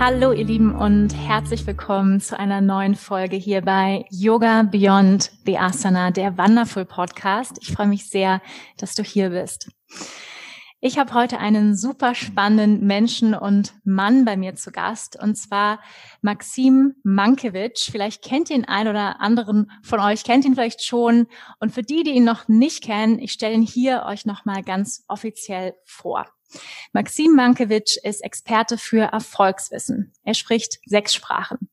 Hallo ihr Lieben und herzlich willkommen zu einer neuen Folge hier bei Yoga Beyond the Asana, der Wonderful Podcast. Ich freue mich sehr, dass du hier bist. Ich habe heute einen super spannenden Menschen und Mann bei mir zu Gast, und zwar Maxim Mankiewicz. Vielleicht kennt ihn ein oder anderen von euch, kennt ihn vielleicht schon. Und für die, die ihn noch nicht kennen, ich stelle ihn hier euch nochmal ganz offiziell vor. Maxim Mankiewicz ist Experte für Erfolgswissen. Er spricht sechs Sprachen.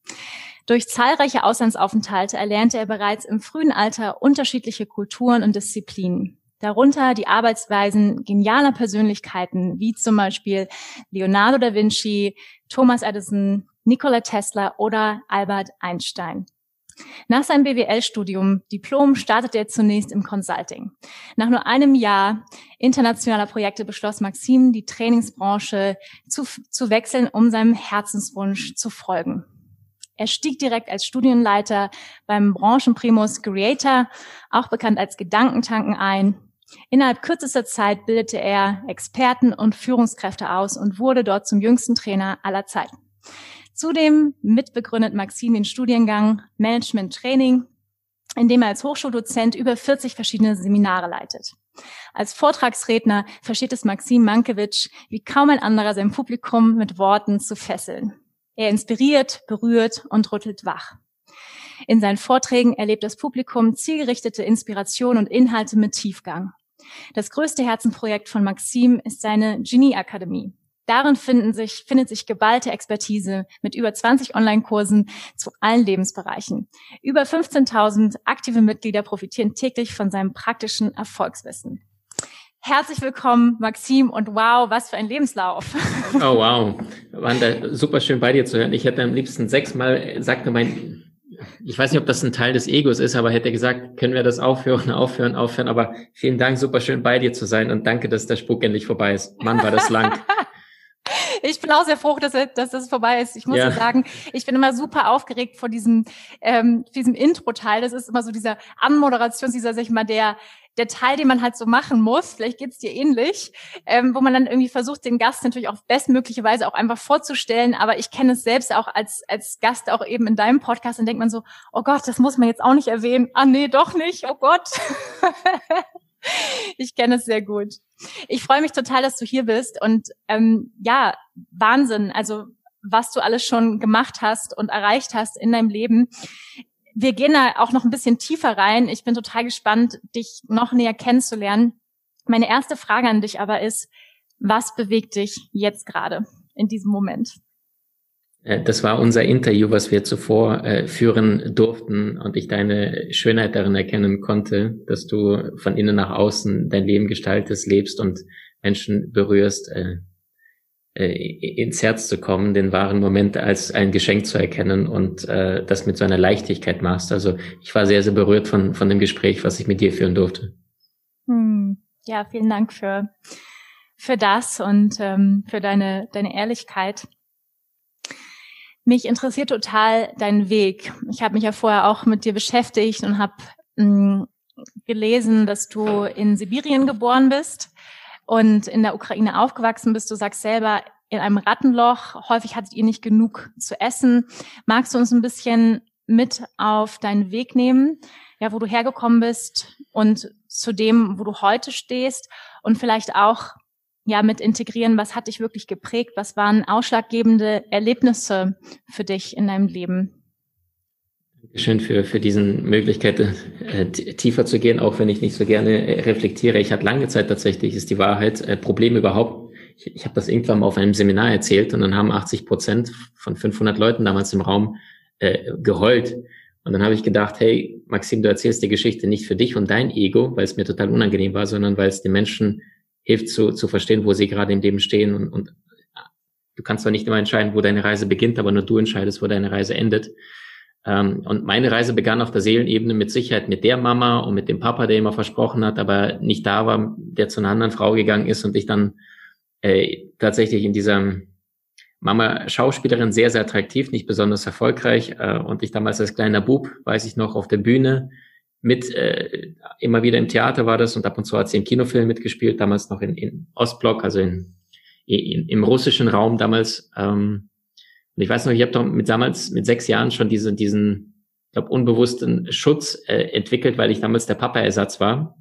Durch zahlreiche Auslandsaufenthalte erlernte er bereits im frühen Alter unterschiedliche Kulturen und Disziplinen. Darunter die Arbeitsweisen genialer Persönlichkeiten wie zum Beispiel Leonardo da Vinci, Thomas Edison, Nikola Tesla oder Albert Einstein. Nach seinem BWL-Studium, Diplom, startete er zunächst im Consulting. Nach nur einem Jahr internationaler Projekte beschloss Maxim, die Trainingsbranche zu, zu wechseln, um seinem Herzenswunsch zu folgen. Er stieg direkt als Studienleiter beim Branchenprimus Creator, auch bekannt als Gedankentanken, ein. Innerhalb kürzester Zeit bildete er Experten und Führungskräfte aus und wurde dort zum jüngsten Trainer aller Zeiten. Zudem mitbegründet Maxim den Studiengang Management Training, in dem er als Hochschuldozent über 40 verschiedene Seminare leitet. Als Vortragsredner versteht es Maxim Mankiewicz wie kaum ein anderer sein Publikum mit Worten zu fesseln. Er inspiriert, berührt und rüttelt wach. In seinen Vorträgen erlebt das Publikum zielgerichtete Inspiration und Inhalte mit Tiefgang. Das größte Herzenprojekt von Maxim ist seine Genie Akademie, Darin finden sich, findet sich geballte Expertise mit über 20 Online-Kursen zu allen Lebensbereichen. Über 15.000 aktive Mitglieder profitieren täglich von seinem praktischen Erfolgswissen. Herzlich willkommen, Maxim, und wow, was für ein Lebenslauf. Oh wow, Wanda, super schön bei dir zu hören. Ich hätte am liebsten sechsmal, sagte mein, ich weiß nicht, ob das ein Teil des Egos ist, aber hätte gesagt, können wir das aufhören, aufhören, aufhören. Aber vielen Dank, super schön bei dir zu sein und danke, dass der Spuk endlich vorbei ist. Mann, war das lang. ich bin auch sehr froh, dass, dass das vorbei ist. Ich muss ja. sagen, ich bin immer super aufgeregt vor diesem, ähm, diesem Intro-Teil. Das ist immer so dieser Anmoderation, dieser, sag ich mal, der, der Teil, den man halt so machen muss, vielleicht geht's dir ähnlich, ähm, wo man dann irgendwie versucht, den Gast natürlich auf bestmögliche Weise auch einfach vorzustellen. Aber ich kenne es selbst auch als, als Gast auch eben in deinem Podcast und denkt man so, oh Gott, das muss man jetzt auch nicht erwähnen. Ah nee, doch nicht, oh Gott. ich kenne es sehr gut. Ich freue mich total, dass du hier bist und ähm, ja, Wahnsinn, also was du alles schon gemacht hast und erreicht hast in deinem Leben. Wir gehen da auch noch ein bisschen tiefer rein. Ich bin total gespannt, dich noch näher kennenzulernen. Meine erste Frage an dich aber ist, was bewegt dich jetzt gerade in diesem Moment? Äh, das war unser Interview, was wir zuvor äh, führen durften und ich deine Schönheit darin erkennen konnte, dass du von innen nach außen dein Leben gestaltest, lebst und Menschen berührst, äh, äh, ins Herz zu kommen, den wahren Moment als ein Geschenk zu erkennen und äh, das mit so einer Leichtigkeit machst. Also ich war sehr, sehr berührt von, von dem Gespräch, was ich mit dir führen durfte. Hm. Ja, vielen Dank für, für das und ähm, für deine, deine Ehrlichkeit. Mich interessiert total dein Weg. Ich habe mich ja vorher auch mit dir beschäftigt und habe hm, gelesen, dass du in Sibirien geboren bist und in der Ukraine aufgewachsen bist. Du sagst selber, in einem Rattenloch, häufig hattet ihr nicht genug zu essen. Magst du uns ein bisschen mit auf deinen Weg nehmen, ja, wo du hergekommen bist und zu dem, wo du heute stehst und vielleicht auch ja mit integrieren, was hat dich wirklich geprägt, was waren ausschlaggebende Erlebnisse für dich in deinem Leben? Schön für, für diesen Möglichkeit, äh, tiefer zu gehen, auch wenn ich nicht so gerne äh, reflektiere. Ich hatte lange Zeit tatsächlich, ist die Wahrheit, äh, Problem überhaupt. Ich, ich habe das irgendwann mal auf einem Seminar erzählt und dann haben 80 Prozent von 500 Leuten damals im Raum äh, geheult. Und dann habe ich gedacht, hey, Maxim, du erzählst die Geschichte nicht für dich und dein Ego, weil es mir total unangenehm war, sondern weil es den Menschen hilft zu, zu verstehen, wo sie gerade im Leben stehen und, und du kannst zwar nicht immer entscheiden, wo deine Reise beginnt, aber nur du entscheidest, wo deine Reise endet. Ähm, und meine Reise begann auf der Seelenebene mit Sicherheit mit der Mama und mit dem Papa, der immer versprochen hat, aber nicht da war, der zu einer anderen Frau gegangen ist und ich dann äh, tatsächlich in dieser Mama Schauspielerin sehr, sehr attraktiv, nicht besonders erfolgreich. Äh, und ich damals als kleiner Bub, weiß ich noch, auf der Bühne mit, äh, immer wieder im Theater war das und ab und zu hat sie im Kinofilm mitgespielt, damals noch in, in Ostblock, also in, in, im russischen Raum damals. Ähm, und ich weiß noch, ich habe doch mit damals mit sechs Jahren schon diese, diesen, ich glaube, unbewussten Schutz äh, entwickelt, weil ich damals der Papa-Ersatz war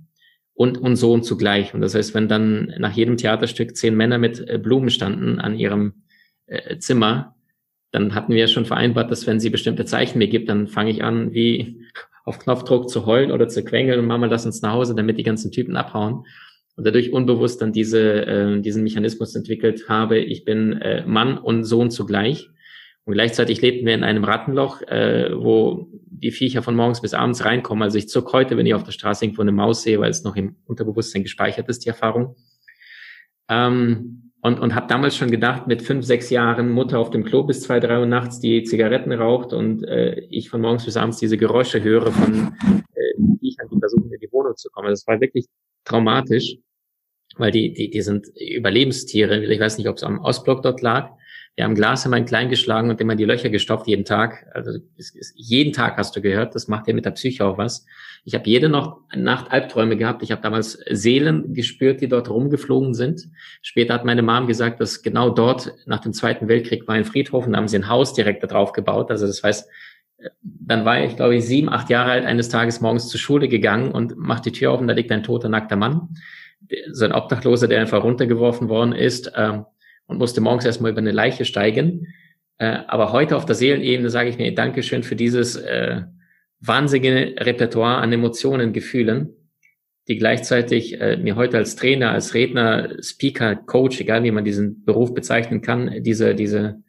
und, und Sohn zugleich. Und das heißt, wenn dann nach jedem Theaterstück zehn Männer mit äh, Blumen standen an ihrem äh, Zimmer, dann hatten wir schon vereinbart, dass wenn sie bestimmte Zeichen mir gibt, dann fange ich an, wie auf Knopfdruck zu heulen oder zu quengeln und Mama, lass uns nach Hause, damit die ganzen Typen abhauen. Und dadurch unbewusst dann diese, äh, diesen Mechanismus entwickelt habe, ich bin äh, Mann und Sohn zugleich. Und gleichzeitig lebten wir in einem Rattenloch, äh, wo die Viecher von morgens bis abends reinkommen. Also ich zuck heute, wenn ich auf der Straße irgendwo eine Maus sehe, weil es noch im Unterbewusstsein gespeichert ist, die Erfahrung. Ähm, und und habe damals schon gedacht, mit fünf, sechs Jahren Mutter auf dem Klo bis zwei, drei Uhr nachts die Zigaretten raucht und äh, ich von morgens bis abends diese Geräusche höre von äh, Viechern, die versuchen, in die Wohnung zu kommen. Das war wirklich traumatisch, weil die, die, die sind Überlebenstiere. Ich weiß nicht, ob es am Ostblock dort lag wir haben Glas in klein geschlagen und immer die Löcher gestopft jeden Tag. Also es, es, jeden Tag hast du gehört, das macht ja mit der Psyche auch was. Ich habe jede noch Nacht Albträume gehabt. Ich habe damals Seelen gespürt, die dort rumgeflogen sind. Später hat meine Mom gesagt, dass genau dort nach dem Zweiten Weltkrieg war ein Friedhof und da haben sie ein Haus direkt da drauf gebaut. Also das heißt, dann war ich, glaube ich, sieben, acht Jahre alt, eines Tages morgens zur Schule gegangen und macht die Tür auf und da liegt ein toter, nackter Mann. So ein Obdachloser, der einfach runtergeworfen worden ist. Ähm, und musste morgens erstmal über eine Leiche steigen. Äh, aber heute auf der Seelenebene sage ich mir Dankeschön für dieses äh, wahnsinnige Repertoire an Emotionen, Gefühlen, die gleichzeitig äh, mir heute als Trainer, als Redner, Speaker, Coach, egal wie man diesen Beruf bezeichnen kann, diese, diese,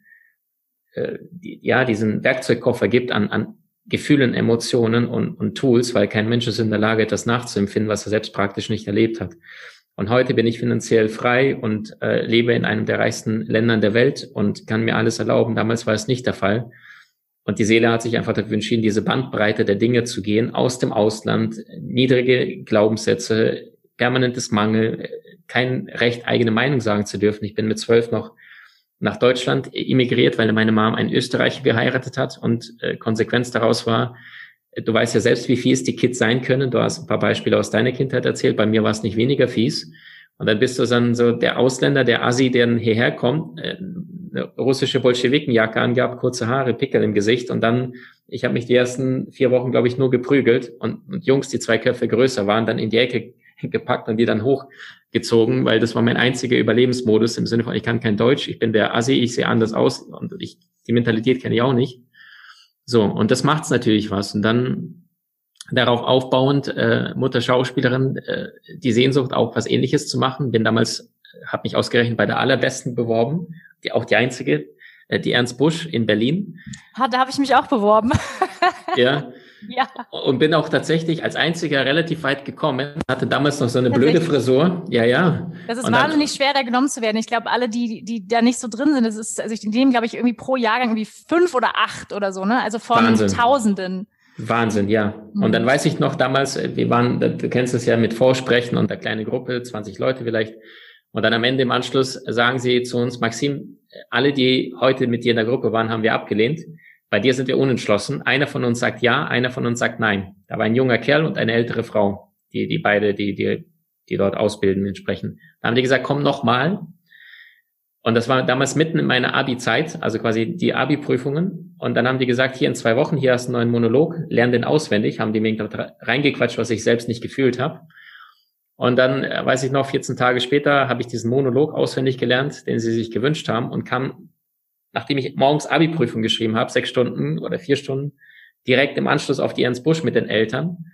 äh, ja, diesen Werkzeugkoffer gibt an, an Gefühlen, Emotionen und, und Tools, weil kein Mensch ist in der Lage, das nachzuempfinden, was er selbst praktisch nicht erlebt hat. Und heute bin ich finanziell frei und äh, lebe in einem der reichsten Ländern der Welt und kann mir alles erlauben. Damals war es nicht der Fall. Und die Seele hat sich einfach dafür entschieden, diese Bandbreite der Dinge zu gehen, aus dem Ausland, niedrige Glaubenssätze, permanentes Mangel, kein Recht, eigene Meinung sagen zu dürfen. Ich bin mit zwölf noch nach Deutschland emigriert, weil meine Mom einen Österreicher geheiratet hat und äh, Konsequenz daraus war, du weißt ja selbst, wie fies die Kids sein können. Du hast ein paar Beispiele aus deiner Kindheit erzählt. Bei mir war es nicht weniger fies. Und dann bist du dann so der Ausländer, der Assi, der hierher kommt, äh, russische Bolschewikenjacke angab, kurze Haare, Pickel im Gesicht. Und dann, ich habe mich die ersten vier Wochen, glaube ich, nur geprügelt. Und, und Jungs, die zwei Köpfe größer waren, dann in die Ecke gepackt und die dann hochgezogen, weil das war mein einziger Überlebensmodus im Sinne von, ich kann kein Deutsch, ich bin der Assi, ich sehe anders aus und ich, die Mentalität kenne ich auch nicht. So, und das macht's natürlich was. Und dann darauf aufbauend, äh, Mutter Schauspielerin, äh, die Sehnsucht auch was ähnliches zu machen. Bin damals, habe mich ausgerechnet bei der allerbesten beworben, die auch die einzige, äh, die Ernst Busch in Berlin. Ha, da habe ich mich auch beworben. ja. Ja. Und bin auch tatsächlich als einziger relativ weit gekommen. Hatte damals noch so eine blöde Frisur. Ja, ja. Das ist wahnsinnig schwer, da genommen zu werden. Ich glaube, alle, die, die da nicht so drin sind, das ist, also ich nehme, glaube ich, irgendwie pro Jahrgang irgendwie fünf oder acht oder so, ne? Also von Wahnsinn. Tausenden. Wahnsinn, ja. Und dann mhm. weiß ich noch damals, äh, wir waren, du kennst es ja mit Vorsprechen und der kleine Gruppe, 20 Leute vielleicht. Und dann am Ende im Anschluss sagen sie zu uns, Maxim, alle, die heute mit dir in der Gruppe waren, haben wir abgelehnt. Bei dir sind wir unentschlossen. Einer von uns sagt ja, einer von uns sagt nein. Da war ein junger Kerl und eine ältere Frau, die, die beide, die, die, die dort ausbilden entsprechen. Da haben die gesagt, komm noch mal. Und das war damals mitten in meiner Abi-Zeit, also quasi die Abi-Prüfungen. Und dann haben die gesagt, hier in zwei Wochen, hier hast du einen neuen Monolog, lern den auswendig, haben die mir reingequatscht, was ich selbst nicht gefühlt habe. Und dann, äh, weiß ich noch, 14 Tage später habe ich diesen Monolog auswendig gelernt, den sie sich gewünscht haben und kam nachdem ich morgens Abi-Prüfung geschrieben habe, sechs Stunden oder vier Stunden, direkt im Anschluss auf die Ernst Busch mit den Eltern,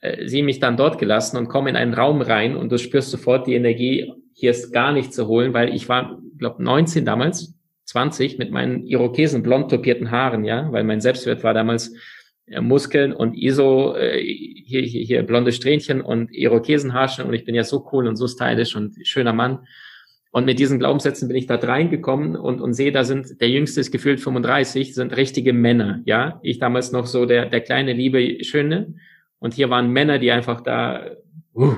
äh, sie mich dann dort gelassen und komme in einen Raum rein und du spürst sofort die Energie, hier ist gar nichts zu holen, weil ich war, glaube 19 damals, 20 mit meinen Irokesen blond topierten Haaren, ja, weil mein Selbstwert war damals äh, Muskeln und ISO, äh, hier, hier, hier blonde Strähnchen und Irokesenhaarchen und ich bin ja so cool und so stylisch und schöner Mann. Und mit diesen Glaubenssätzen bin ich da reingekommen und, und sehe, da sind, der Jüngste ist gefühlt 35, sind richtige Männer, ja. Ich damals noch so der, der kleine, liebe, schöne. Und hier waren Männer, die einfach da, uh.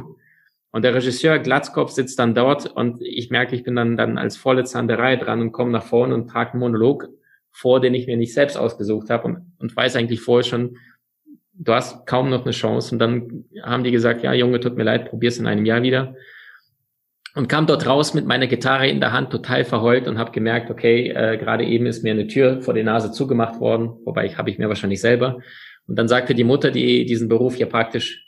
Und der Regisseur Glatzkopf sitzt dann dort und ich merke, ich bin dann, dann als der Reihe dran und komme nach vorne und trage einen Monolog vor, den ich mir nicht selbst ausgesucht habe und, und weiß eigentlich vorher schon, du hast kaum noch eine Chance. Und dann haben die gesagt, ja, Junge, tut mir leid, probier's in einem Jahr wieder. Und kam dort raus mit meiner Gitarre in der Hand, total verheult und habe gemerkt, okay, äh, gerade eben ist mir eine Tür vor die Nase zugemacht worden, wobei ich habe ich mir wahrscheinlich selber. Und dann sagte die Mutter, die diesen Beruf ja praktisch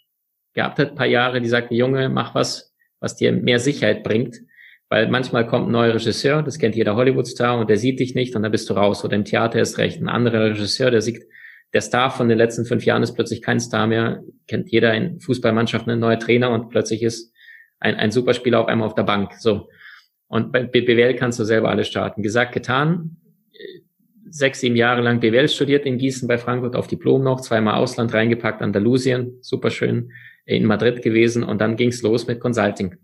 gehabt hat, paar Jahre, die sagte, Junge, mach was, was dir mehr Sicherheit bringt. Weil manchmal kommt ein neuer Regisseur, das kennt jeder Hollywood-Star und der sieht dich nicht und dann bist du raus. Oder im Theater ist recht. Ein anderer Regisseur, der sieht, der Star von den letzten fünf Jahren ist plötzlich kein Star mehr. Kennt jeder in Fußballmannschaften ein neuer Trainer und plötzlich ist ein, ein Superspieler auf einmal auf der Bank. So. Und bei BWL kannst du selber alles starten. Gesagt, getan. Sechs, sieben Jahre lang BWL studiert in Gießen bei Frankfurt auf Diplom noch, zweimal Ausland reingepackt, Andalusien, superschön, in Madrid gewesen und dann ging's los mit Consulting.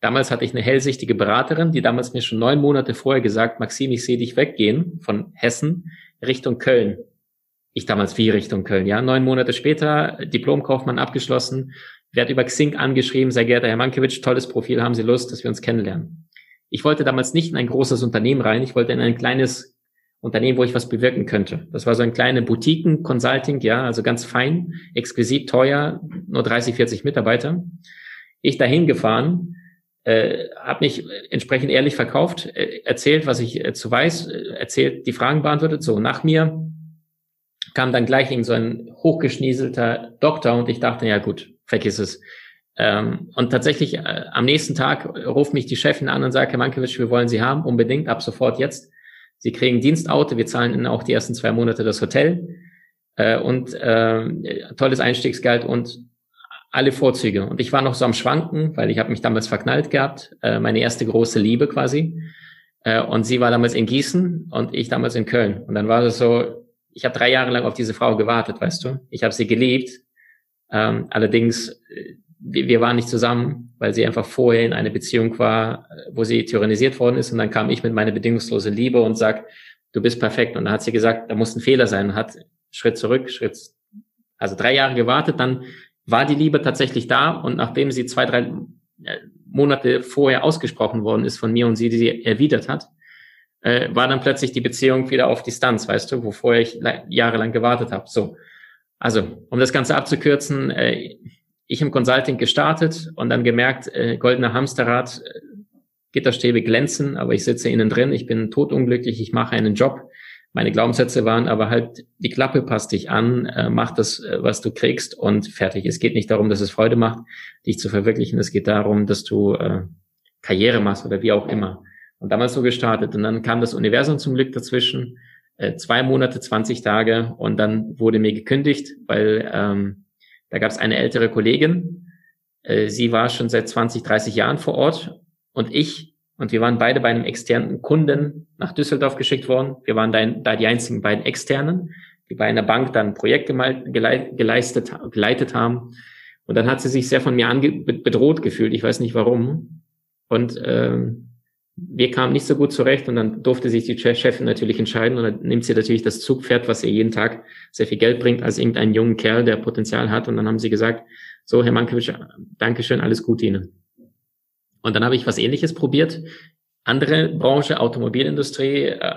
Damals hatte ich eine hellsichtige Beraterin, die damals mir schon neun Monate vorher gesagt, Maxim, ich sehe dich weggehen von Hessen Richtung Köln. Ich damals wie Richtung Köln, ja. Neun Monate später, Diplomkaufmann abgeschlossen, werde über Xing angeschrieben, sehr geehrter Herr Mankiewicz, tolles Profil, haben Sie Lust, dass wir uns kennenlernen? Ich wollte damals nicht in ein großes Unternehmen rein, ich wollte in ein kleines Unternehmen, wo ich was bewirken könnte. Das war so ein kleine Boutiquen, Consulting, ja, also ganz fein, exquisit, teuer, nur 30, 40 Mitarbeiter. Ich dahin gefahren, äh, habe mich entsprechend ehrlich verkauft, äh, erzählt, was ich äh, zu weiß, äh, erzählt, die Fragen beantwortet. So, nach mir kam dann gleich so ein hochgeschnieselter Doktor und ich dachte, ja gut, vergiss es. Ähm, und tatsächlich äh, am nächsten Tag ruft mich die Chefin an und sagt, Herr Mankiewicz, wir wollen Sie haben, unbedingt, ab sofort jetzt. Sie kriegen Dienstauto, wir zahlen Ihnen auch die ersten zwei Monate das Hotel äh, und äh, tolles Einstiegsgeld und alle Vorzüge. Und ich war noch so am Schwanken, weil ich habe mich damals verknallt gehabt, äh, meine erste große Liebe quasi. Äh, und sie war damals in Gießen und ich damals in Köln. Und dann war es so, ich habe drei Jahre lang auf diese Frau gewartet, weißt du. Ich habe sie geliebt. Ähm, allerdings, äh, wir, wir waren nicht zusammen, weil sie einfach vorher in einer Beziehung war, wo sie tyrannisiert worden ist. Und dann kam ich mit meiner bedingungslosen Liebe und sag, du bist perfekt. Und dann hat sie gesagt, da muss ein Fehler sein. Und hat Schritt zurück, Schritt, also drei Jahre gewartet, dann war die Liebe tatsächlich da und nachdem sie zwei, drei äh, Monate vorher ausgesprochen worden ist von mir und sie die erwidert hat, äh, war dann plötzlich die Beziehung wieder auf Distanz, weißt du, wo vorher ich jahrelang gewartet habe. So, also um das Ganze abzukürzen, äh, ich im Consulting gestartet und dann gemerkt, äh, goldener Hamsterrad, äh, Gitterstäbe glänzen, aber ich sitze innen drin, ich bin totunglücklich, ich mache einen Job, meine Glaubenssätze waren aber halt, die Klappe passt dich an, äh, mach das, äh, was du kriegst und fertig. Es geht nicht darum, dass es Freude macht, dich zu verwirklichen. Es geht darum, dass du äh, Karriere machst oder wie auch immer. Und damals so gestartet. Und dann kam das Universum zum Glück dazwischen. Äh, zwei Monate, 20 Tage. Und dann wurde mir gekündigt, weil ähm, da gab es eine ältere Kollegin. Äh, sie war schon seit 20, 30 Jahren vor Ort. Und ich und wir waren beide bei einem externen Kunden nach Düsseldorf geschickt worden. Wir waren da, da die einzigen beiden externen, die bei einer Bank dann Projekte geleistet, geleitet haben. Und dann hat sie sich sehr von mir ange bedroht gefühlt. Ich weiß nicht warum. Und ähm, wir kamen nicht so gut zurecht und dann durfte sich die Chefin natürlich entscheiden und dann nimmt sie natürlich das Zugpferd, was ihr jeden Tag sehr viel Geld bringt, als irgendeinen jungen Kerl, der Potenzial hat. Und dann haben sie gesagt, so, Herr Mankiewicz, Dankeschön, alles Gute Ihnen. Und dann habe ich was ähnliches probiert. Andere Branche, Automobilindustrie, äh,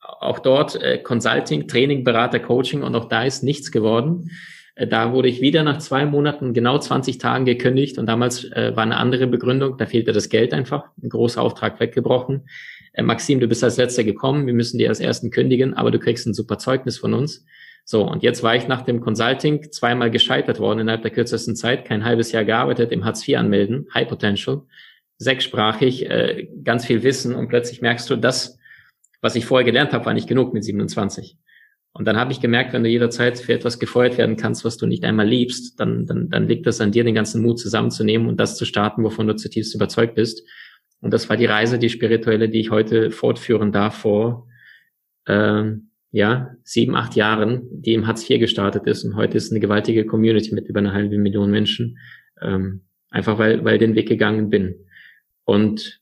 auch dort äh, Consulting, Training, Berater, Coaching und auch da ist nichts geworden. Äh, da wurde ich wieder nach zwei Monaten, genau 20 Tagen gekündigt und damals äh, war eine andere Begründung, da fehlte das Geld einfach, ein großer Auftrag weggebrochen. Äh, Maxim, du bist als letzter gekommen, wir müssen dir als ersten kündigen, aber du kriegst ein super Zeugnis von uns. So, und jetzt war ich nach dem Consulting zweimal gescheitert worden innerhalb der kürzesten Zeit, kein halbes Jahr gearbeitet, im Hartz IV anmelden, High Potential sechssprachig, äh, ganz viel Wissen und plötzlich merkst du, das, was ich vorher gelernt habe, war nicht genug mit 27. Und dann habe ich gemerkt, wenn du jederzeit für etwas gefeuert werden kannst, was du nicht einmal liebst, dann, dann, dann liegt das an dir, den ganzen Mut zusammenzunehmen und das zu starten, wovon du zutiefst überzeugt bist. Und das war die Reise, die spirituelle, die ich heute fortführen darf vor, äh, ja, sieben, acht Jahren, die im Hartz IV gestartet ist und heute ist eine gewaltige Community mit über einer halben Million Menschen. Ähm, einfach weil, weil den Weg gegangen bin. Und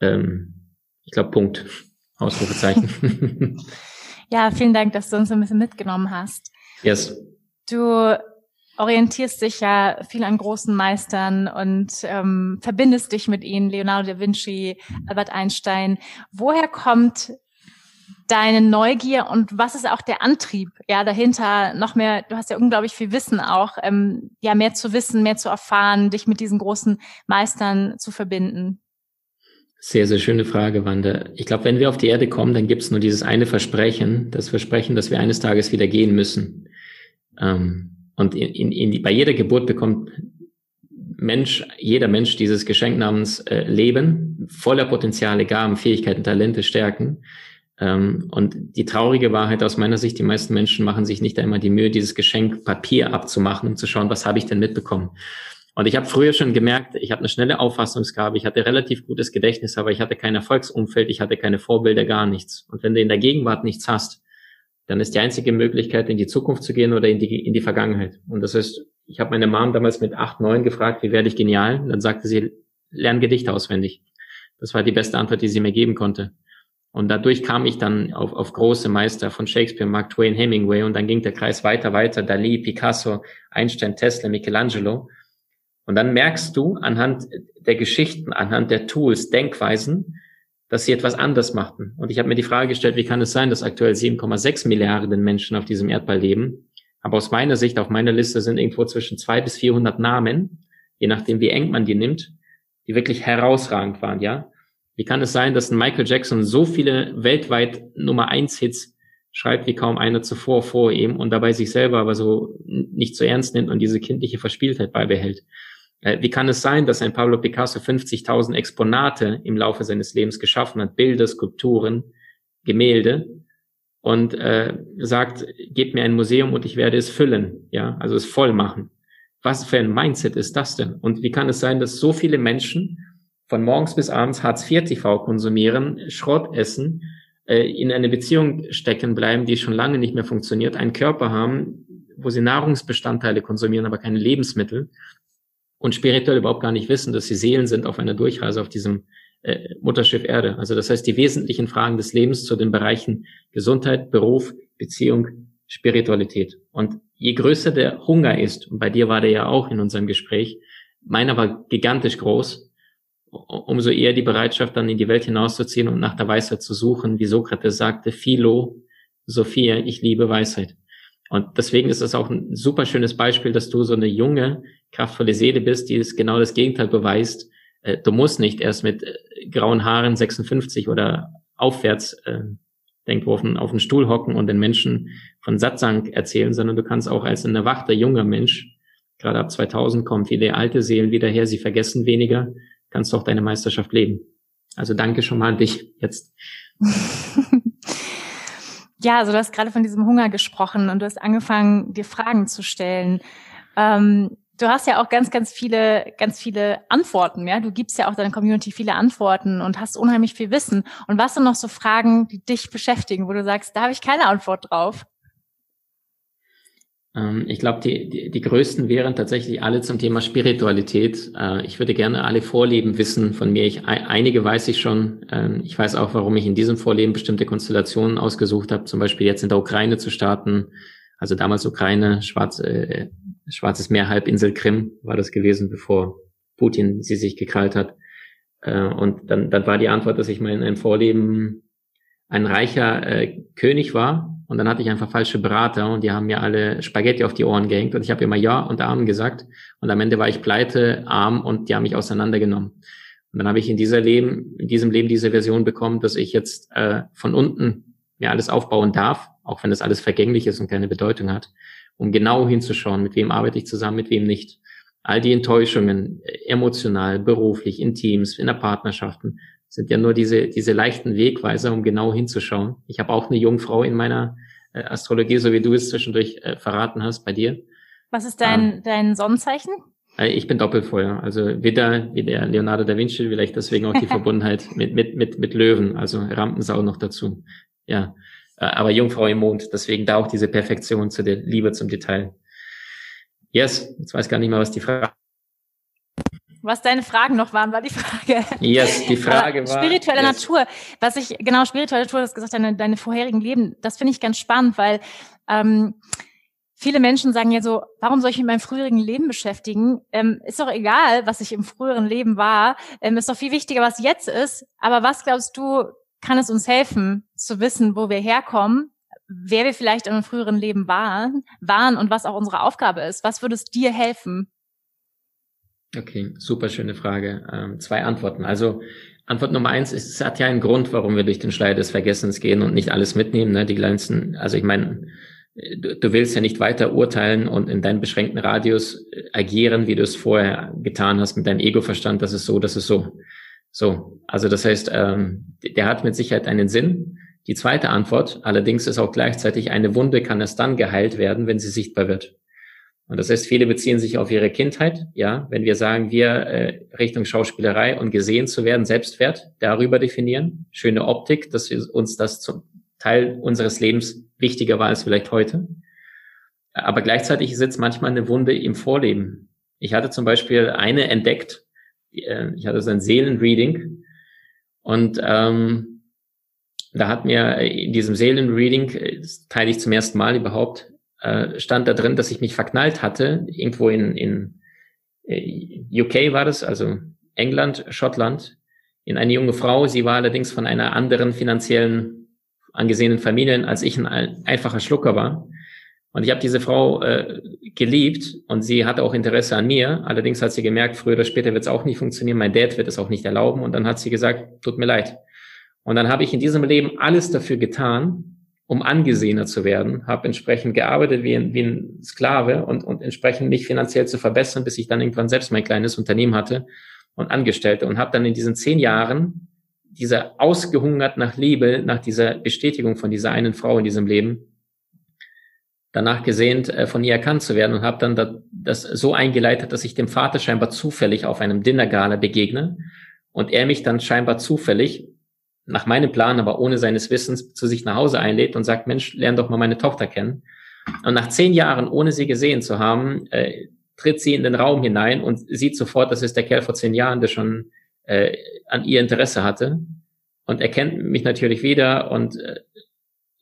ähm, ich glaube, Punkt. Ausrufezeichen. ja, vielen Dank, dass du uns ein bisschen mitgenommen hast. Yes. Du orientierst dich ja viel an großen Meistern und ähm, verbindest dich mit ihnen, Leonardo da Vinci, Albert Einstein. Woher kommt deine Neugier und was ist auch der Antrieb, ja, dahinter noch mehr, du hast ja unglaublich viel Wissen auch, ähm, ja, mehr zu wissen, mehr zu erfahren, dich mit diesen großen Meistern zu verbinden? Sehr, sehr schöne Frage, Wanda. Ich glaube, wenn wir auf die Erde kommen, dann gibt es nur dieses eine Versprechen, das Versprechen, dass wir eines Tages wieder gehen müssen. Ähm, und in, in, in die, bei jeder Geburt bekommt Mensch, jeder Mensch dieses Geschenk namens äh, Leben, voller Potenziale, Gaben, Fähigkeiten, Talente, Stärken. Ähm, und die traurige Wahrheit aus meiner Sicht, die meisten Menschen machen sich nicht einmal die Mühe, dieses Geschenk Papier abzumachen, um zu schauen, was habe ich denn mitbekommen. Und ich habe früher schon gemerkt, ich habe eine schnelle Auffassungsgabe, ich hatte relativ gutes Gedächtnis, aber ich hatte kein Erfolgsumfeld, ich hatte keine Vorbilder, gar nichts. Und wenn du in der Gegenwart nichts hast, dann ist die einzige Möglichkeit, in die Zukunft zu gehen oder in die, in die Vergangenheit. Und das heißt, ich habe meine Mom damals mit acht, neun gefragt, wie werde ich genial? Und dann sagte sie, lern Gedichte auswendig. Das war die beste Antwort, die sie mir geben konnte. Und dadurch kam ich dann auf, auf große Meister von Shakespeare, Mark Twain, Hemingway und dann ging der Kreis weiter, weiter, Dali, Picasso, Einstein, Tesla, Michelangelo. Und dann merkst du anhand der Geschichten, anhand der Tools, Denkweisen, dass sie etwas anders machten. Und ich habe mir die Frage gestellt, wie kann es sein, dass aktuell 7,6 Milliarden Menschen auf diesem Erdball leben? Aber aus meiner Sicht, auf meiner Liste sind irgendwo zwischen zwei bis 400 Namen, je nachdem, wie eng man die nimmt, die wirklich herausragend waren, ja? Wie kann es sein, dass ein Michael Jackson so viele weltweit Nummer eins Hits schreibt wie kaum einer zuvor vor ihm und dabei sich selber aber so nicht so ernst nimmt und diese kindliche Verspieltheit beibehält? Äh, wie kann es sein, dass ein Pablo Picasso 50.000 Exponate im Laufe seines Lebens geschaffen hat, Bilder, Skulpturen, Gemälde und äh, sagt, gebt mir ein Museum und ich werde es füllen, ja, also es voll machen. Was für ein Mindset ist das denn? Und wie kann es sein, dass so viele Menschen von morgens bis abends Hartz IV TV konsumieren, Schrott essen, äh, in eine Beziehung stecken bleiben, die schon lange nicht mehr funktioniert, einen Körper haben, wo sie Nahrungsbestandteile konsumieren, aber keine Lebensmittel und spirituell überhaupt gar nicht wissen, dass sie Seelen sind auf einer Durchreise auf diesem äh, Mutterschiff Erde. Also das heißt, die wesentlichen Fragen des Lebens zu den Bereichen Gesundheit, Beruf, Beziehung, Spiritualität. Und je größer der Hunger ist, und bei dir war der ja auch in unserem Gespräch, meiner war gigantisch groß, umso eher die Bereitschaft, dann in die Welt hinauszuziehen und nach der Weisheit zu suchen, wie Sokrates sagte, Philo, Sophia, ich liebe Weisheit. Und deswegen ist es auch ein super schönes Beispiel, dass du so eine junge, kraftvolle Seele bist, die es genau das Gegenteil beweist. Äh, du musst nicht erst mit äh, grauen Haaren 56 oder aufwärts äh, irgendwo auf, den Stuhl hocken und den Menschen von Satsang erzählen, sondern du kannst auch als ein erwachter junger Mensch, gerade ab 2000 kommen viele alte Seelen wieder her, sie vergessen weniger, kannst auch deine Meisterschaft leben. Also danke schon mal an dich jetzt. Ja, also du hast gerade von diesem Hunger gesprochen und du hast angefangen, dir Fragen zu stellen. Ähm, du hast ja auch ganz, ganz viele, ganz viele Antworten, ja. Du gibst ja auch deiner Community viele Antworten und hast unheimlich viel Wissen. Und was sind noch so Fragen, die dich beschäftigen, wo du sagst, da habe ich keine Antwort drauf? Ähm, ich glaube, die, die, die größten wären tatsächlich alle zum Thema Spiritualität. Äh, ich würde gerne alle Vorleben wissen von mir. Ich, einige weiß ich schon. Ähm, ich weiß auch, warum ich in diesem Vorleben bestimmte Konstellationen ausgesucht habe, zum Beispiel jetzt in der Ukraine zu starten. Also damals Ukraine, Schwarz, äh, Schwarzes Meer, Halbinsel Krim war das gewesen, bevor Putin sie sich gekrallt hat. Äh, und dann, dann war die Antwort, dass ich mal in einem Vorleben ein reicher äh, König war und dann hatte ich einfach falsche Berater und die haben mir alle Spaghetti auf die Ohren gehängt und ich habe immer Ja und Amen gesagt. Und am Ende war ich pleite, arm und die haben mich auseinandergenommen. Und dann habe ich in dieser Leben, in diesem Leben diese Version bekommen, dass ich jetzt äh, von unten mir alles aufbauen darf, auch wenn das alles vergänglich ist und keine Bedeutung hat, um genau hinzuschauen, mit wem arbeite ich zusammen, mit wem nicht. All die Enttäuschungen, emotional, beruflich, in Teams, in der Partnerschaften, sind ja nur diese, diese leichten Wegweiser, um genau hinzuschauen. Ich habe auch eine Jungfrau in meiner äh, Astrologie, so wie du es zwischendurch äh, verraten hast bei dir. Was ist dein, ähm, dein Sonnenzeichen? Äh, ich bin Doppelfeuer, also wieder wie der Leonardo da Vinci, vielleicht deswegen auch die Verbundenheit mit, mit, mit, mit Löwen, also Rampensau noch dazu. Ja. Äh, aber Jungfrau im Mond, deswegen da auch diese Perfektion zu der Liebe zum Detail. Yes, jetzt weiß gar nicht mehr, was die Frage was deine Fragen noch waren, war die Frage. Yes, die Frage war. Spirituelle yes. Natur. Was ich, genau, spirituelle Natur, du hast gesagt, deine, deine vorherigen Leben, das finde ich ganz spannend, weil ähm, viele Menschen sagen ja so, warum soll ich mich mit meinem früheren Leben beschäftigen? Ähm, ist doch egal, was ich im früheren Leben war. Ähm, ist doch viel wichtiger, was jetzt ist. Aber was glaubst du, kann es uns helfen, zu wissen, wo wir herkommen, wer wir vielleicht in einem früheren Leben waren, waren und was auch unsere Aufgabe ist? Was würde es dir helfen? Okay, super schöne Frage. Ähm, zwei Antworten. Also Antwort Nummer eins ist, es hat ja einen Grund, warum wir durch den Schleier des Vergessens gehen und nicht alles mitnehmen. Ne? Die kleinsten, also ich meine, du, du willst ja nicht weiter urteilen und in deinem beschränkten Radius äh, agieren, wie du es vorher getan hast mit deinem Ego-Verstand. Das ist so, das ist so. So, also das heißt, ähm, der hat mit Sicherheit einen Sinn. Die zweite Antwort allerdings ist auch gleichzeitig, eine Wunde kann erst dann geheilt werden, wenn sie sichtbar wird. Und das heißt, viele beziehen sich auf ihre Kindheit. Ja, wenn wir sagen, wir äh, Richtung Schauspielerei und gesehen zu werden, Selbstwert darüber definieren, schöne Optik, dass wir uns das zum Teil unseres Lebens wichtiger war als vielleicht heute. Aber gleichzeitig sitzt manchmal eine Wunde im Vorleben. Ich hatte zum Beispiel eine entdeckt. Äh, ich hatte so ein Seelenreading und ähm, da hat mir in diesem Seelenreading, äh, das teile ich zum ersten Mal überhaupt, äh, stand da drin, dass ich mich verknallt hatte, irgendwo in, in äh, UK war das, also England, Schottland, in eine junge Frau. Sie war allerdings von einer anderen finanziellen angesehenen Familie, als ich ein einfacher Schlucker war. Und ich habe diese Frau äh, geliebt und sie hatte auch Interesse an mir. Allerdings hat sie gemerkt, früher oder später wird es auch nicht funktionieren. Mein Dad wird es auch nicht erlauben. Und dann hat sie gesagt, tut mir leid. Und dann habe ich in diesem Leben alles dafür getan, um angesehener zu werden, habe entsprechend gearbeitet wie ein, wie ein Sklave und, und entsprechend mich finanziell zu verbessern, bis ich dann irgendwann selbst mein kleines Unternehmen hatte und Angestellte und habe dann in diesen zehn Jahren dieser ausgehungert nach Liebe, nach dieser Bestätigung von dieser einen Frau in diesem Leben, danach gesehnt, äh, von ihr erkannt zu werden und habe dann das so eingeleitet, dass ich dem Vater scheinbar zufällig auf einem Dinnergala begegne und er mich dann scheinbar zufällig nach meinem Plan, aber ohne seines Wissens zu sich nach Hause einlädt und sagt, Mensch, lern doch mal meine Tochter kennen. Und nach zehn Jahren, ohne sie gesehen zu haben, äh, tritt sie in den Raum hinein und sieht sofort, das ist der Kerl vor zehn Jahren, der schon äh, an ihr Interesse hatte und erkennt mich natürlich wieder und äh,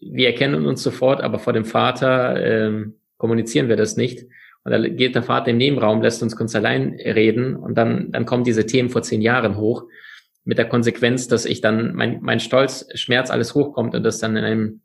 wir erkennen uns sofort, aber vor dem Vater äh, kommunizieren wir das nicht. Und da geht der Vater im Nebenraum, lässt uns kurz allein reden und dann, dann kommen diese Themen vor zehn Jahren hoch mit der Konsequenz, dass ich dann mein, mein Stolz, Schmerz, alles hochkommt und das dann in einem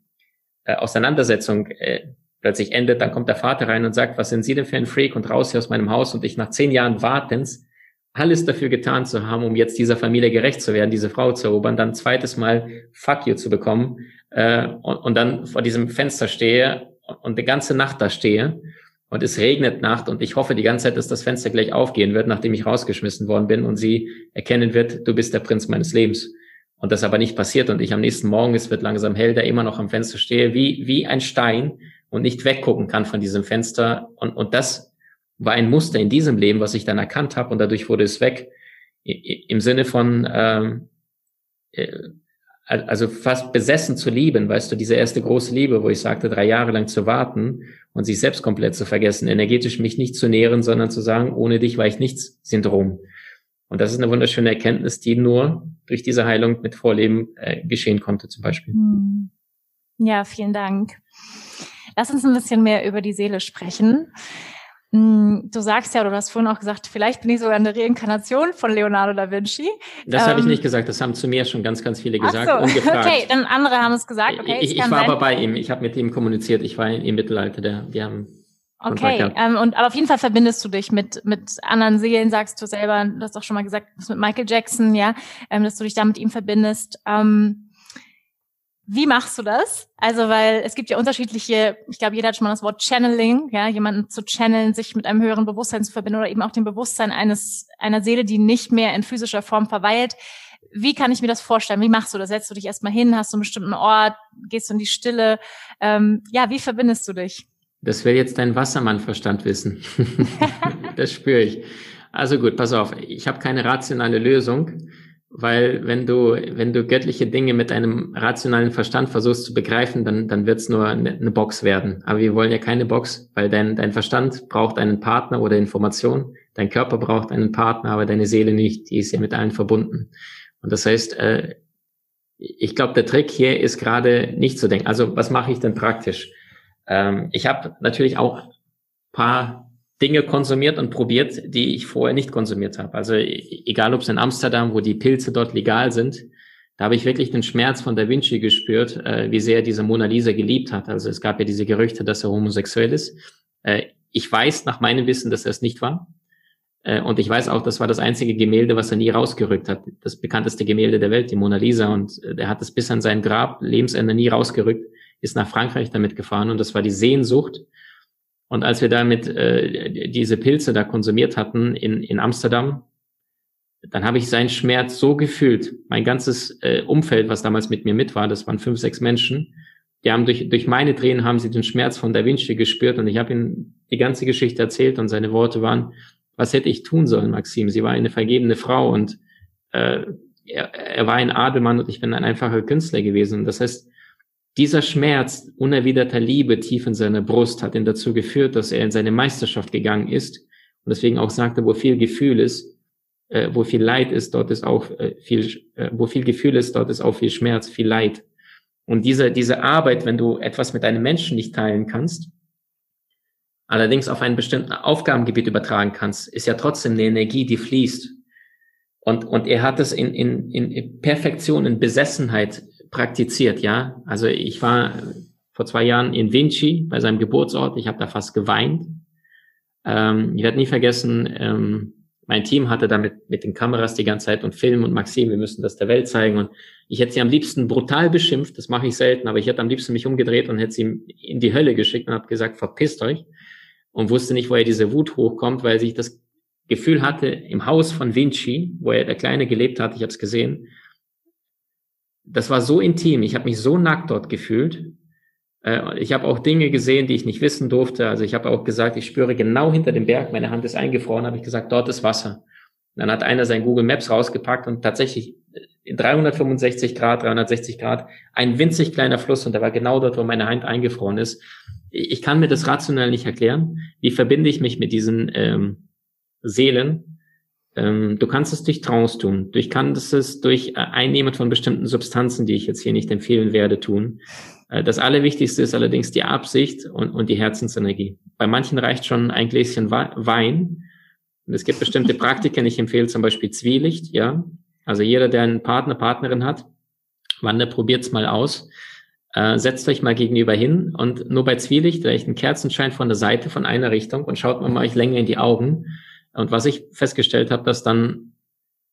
äh, Auseinandersetzung äh, plötzlich endet, dann kommt der Vater rein und sagt, was sind Sie denn für ein Freak? Und raus hier aus meinem Haus und ich nach zehn Jahren Wartens alles dafür getan zu haben, um jetzt dieser Familie gerecht zu werden, diese Frau zu erobern, dann zweites Mal Fuck you zu bekommen äh, und, und dann vor diesem Fenster stehe und die ganze Nacht da stehe und es regnet Nacht und ich hoffe die ganze Zeit, dass das Fenster gleich aufgehen wird, nachdem ich rausgeschmissen worden bin und sie erkennen wird, du bist der Prinz meines Lebens. Und das aber nicht passiert und ich am nächsten Morgen, es wird langsam hell, da immer noch am Fenster stehe, wie, wie ein Stein und nicht weggucken kann von diesem Fenster. Und, und das war ein Muster in diesem Leben, was ich dann erkannt habe und dadurch wurde es weg. Im Sinne von, ähm, äh, also fast besessen zu lieben, weißt du, diese erste große Liebe, wo ich sagte, drei Jahre lang zu warten und sich selbst komplett zu vergessen, energetisch mich nicht zu nähren, sondern zu sagen, ohne dich war ich nichts, Syndrom. Und das ist eine wunderschöne Erkenntnis, die nur durch diese Heilung mit Vorleben äh, geschehen konnte, zum Beispiel. Hm. Ja, vielen Dank. Lass uns ein bisschen mehr über die Seele sprechen. Hm, du sagst ja, oder du hast vorhin auch gesagt, vielleicht bin ich sogar eine Reinkarnation von Leonardo da Vinci. Das ähm, habe ich nicht gesagt, das haben zu mir schon ganz, ganz viele gesagt ach so. Okay, dann andere haben es gesagt. Okay, ich, ich war sein. aber bei ihm, ich habe mit ihm kommuniziert, ich war im Mittelalter, der, wir haben Okay, ähm, und aber auf jeden Fall verbindest du dich mit mit anderen Seelen, sagst du selber. Du hast auch schon mal gesagt, mit Michael Jackson, ja, ähm, dass du dich da mit ihm verbindest. Ähm, wie machst du das? Also, weil es gibt ja unterschiedliche, ich glaube, jeder hat schon mal das Wort Channeling, ja, jemanden zu channeln, sich mit einem höheren Bewusstsein zu verbinden oder eben auch dem Bewusstsein eines, einer Seele, die nicht mehr in physischer Form verweilt. Wie kann ich mir das vorstellen? Wie machst du das? Setzt du dich erstmal hin, hast du einen bestimmten Ort, gehst du in die Stille? Ähm, ja, wie verbindest du dich? Das will jetzt dein Wassermannverstand wissen. das spüre ich. Also gut, pass auf, ich habe keine rationale Lösung weil wenn du, wenn du göttliche Dinge mit einem rationalen Verstand versuchst zu begreifen, dann, dann wird es nur eine, eine, Box werden. Aber wir wollen ja keine Box, weil dein, dein Verstand braucht einen Partner oder Information, dein Körper braucht einen Partner, aber deine Seele nicht, die ist ja mit allen verbunden. Und das heißt, äh, ich glaube, der Trick hier ist gerade nicht zu denken. Also was mache ich denn praktisch? Ähm, ich habe natürlich auch paar Dinge konsumiert und probiert, die ich vorher nicht konsumiert habe. Also e-, egal, ob es in Amsterdam, wo die Pilze dort legal sind, da habe ich wirklich den Schmerz von Da Vinci gespürt, äh, wie sehr er diese Mona Lisa geliebt hat. Also es gab ja diese Gerüchte, dass er homosexuell ist. Äh, ich weiß nach meinem Wissen, dass er es nicht war. Äh, und ich weiß auch, das war das einzige Gemälde, was er nie rausgerückt hat. Das bekannteste Gemälde der Welt, die Mona Lisa. Und äh, er hat es bis an sein Grab, Lebensende nie rausgerückt, ist nach Frankreich damit gefahren. Und das war die Sehnsucht, und als wir damit äh, diese Pilze da konsumiert hatten in, in Amsterdam, dann habe ich seinen Schmerz so gefühlt. Mein ganzes äh, Umfeld, was damals mit mir mit war, das waren fünf, sechs Menschen, die haben durch, durch meine Tränen haben sie den Schmerz von Da Vinci gespürt und ich habe ihm die ganze Geschichte erzählt und seine Worte waren, was hätte ich tun sollen, Maxim? Sie war eine vergebene Frau und äh, er, er war ein Adelmann und ich bin ein einfacher Künstler gewesen. Das heißt, dieser Schmerz unerwiderter Liebe tief in seiner Brust hat ihn dazu geführt, dass er in seine Meisterschaft gegangen ist und deswegen auch sagte, wo viel Gefühl ist, äh, wo viel Leid ist, dort ist auch äh, viel, äh, wo viel Gefühl ist, dort ist auch viel Schmerz, viel Leid. Und diese, diese Arbeit, wenn du etwas mit einem Menschen nicht teilen kannst, allerdings auf ein bestimmtes Aufgabengebiet übertragen kannst, ist ja trotzdem eine Energie, die fließt. Und, und er hat es in, in, in Perfektion, in Besessenheit praktiziert, ja. Also ich war vor zwei Jahren in Vinci bei seinem Geburtsort. Ich habe da fast geweint. Ähm, ich werde nie vergessen, ähm, mein Team hatte damit mit den Kameras die ganze Zeit und Film und Maxim, wir müssen das der Welt zeigen. Und ich hätte sie am liebsten brutal beschimpft, das mache ich selten, aber ich hätte am liebsten mich umgedreht und hätte sie in die Hölle geschickt und habe gesagt, verpisst euch. Und wusste nicht, woher diese Wut hochkommt, weil ich das Gefühl hatte, im Haus von Vinci, wo er der Kleine gelebt hat, ich habe es gesehen, das war so intim, ich habe mich so nackt dort gefühlt. Äh, ich habe auch Dinge gesehen, die ich nicht wissen durfte. Also ich habe auch gesagt, ich spüre genau hinter dem Berg, meine Hand ist eingefroren, habe ich gesagt, dort ist Wasser. dann hat einer sein Google Maps rausgepackt und tatsächlich in 365 Grad, 360 Grad, ein winzig kleiner Fluss und der war genau dort, wo meine Hand eingefroren ist. Ich kann mir das rationell nicht erklären. Wie verbinde ich mich mit diesen ähm, Seelen? Ähm, du kannst es durch Trance tun. Du kannst es durch äh, Einnehmen von bestimmten Substanzen, die ich jetzt hier nicht empfehlen werde, tun. Äh, das Allerwichtigste ist allerdings die Absicht und, und die Herzensenergie. Bei manchen reicht schon ein Gläschen Wein. Und es gibt bestimmte Praktiken. Ich empfehle zum Beispiel Zwielicht, ja. Also jeder, der einen Partner, Partnerin hat, Wander, probiert's mal aus. Äh, setzt euch mal gegenüber hin und nur bei Zwielicht, vielleicht ein Kerzenschein von der Seite von einer Richtung und schaut mal euch länger in die Augen und was ich festgestellt habe, dass dann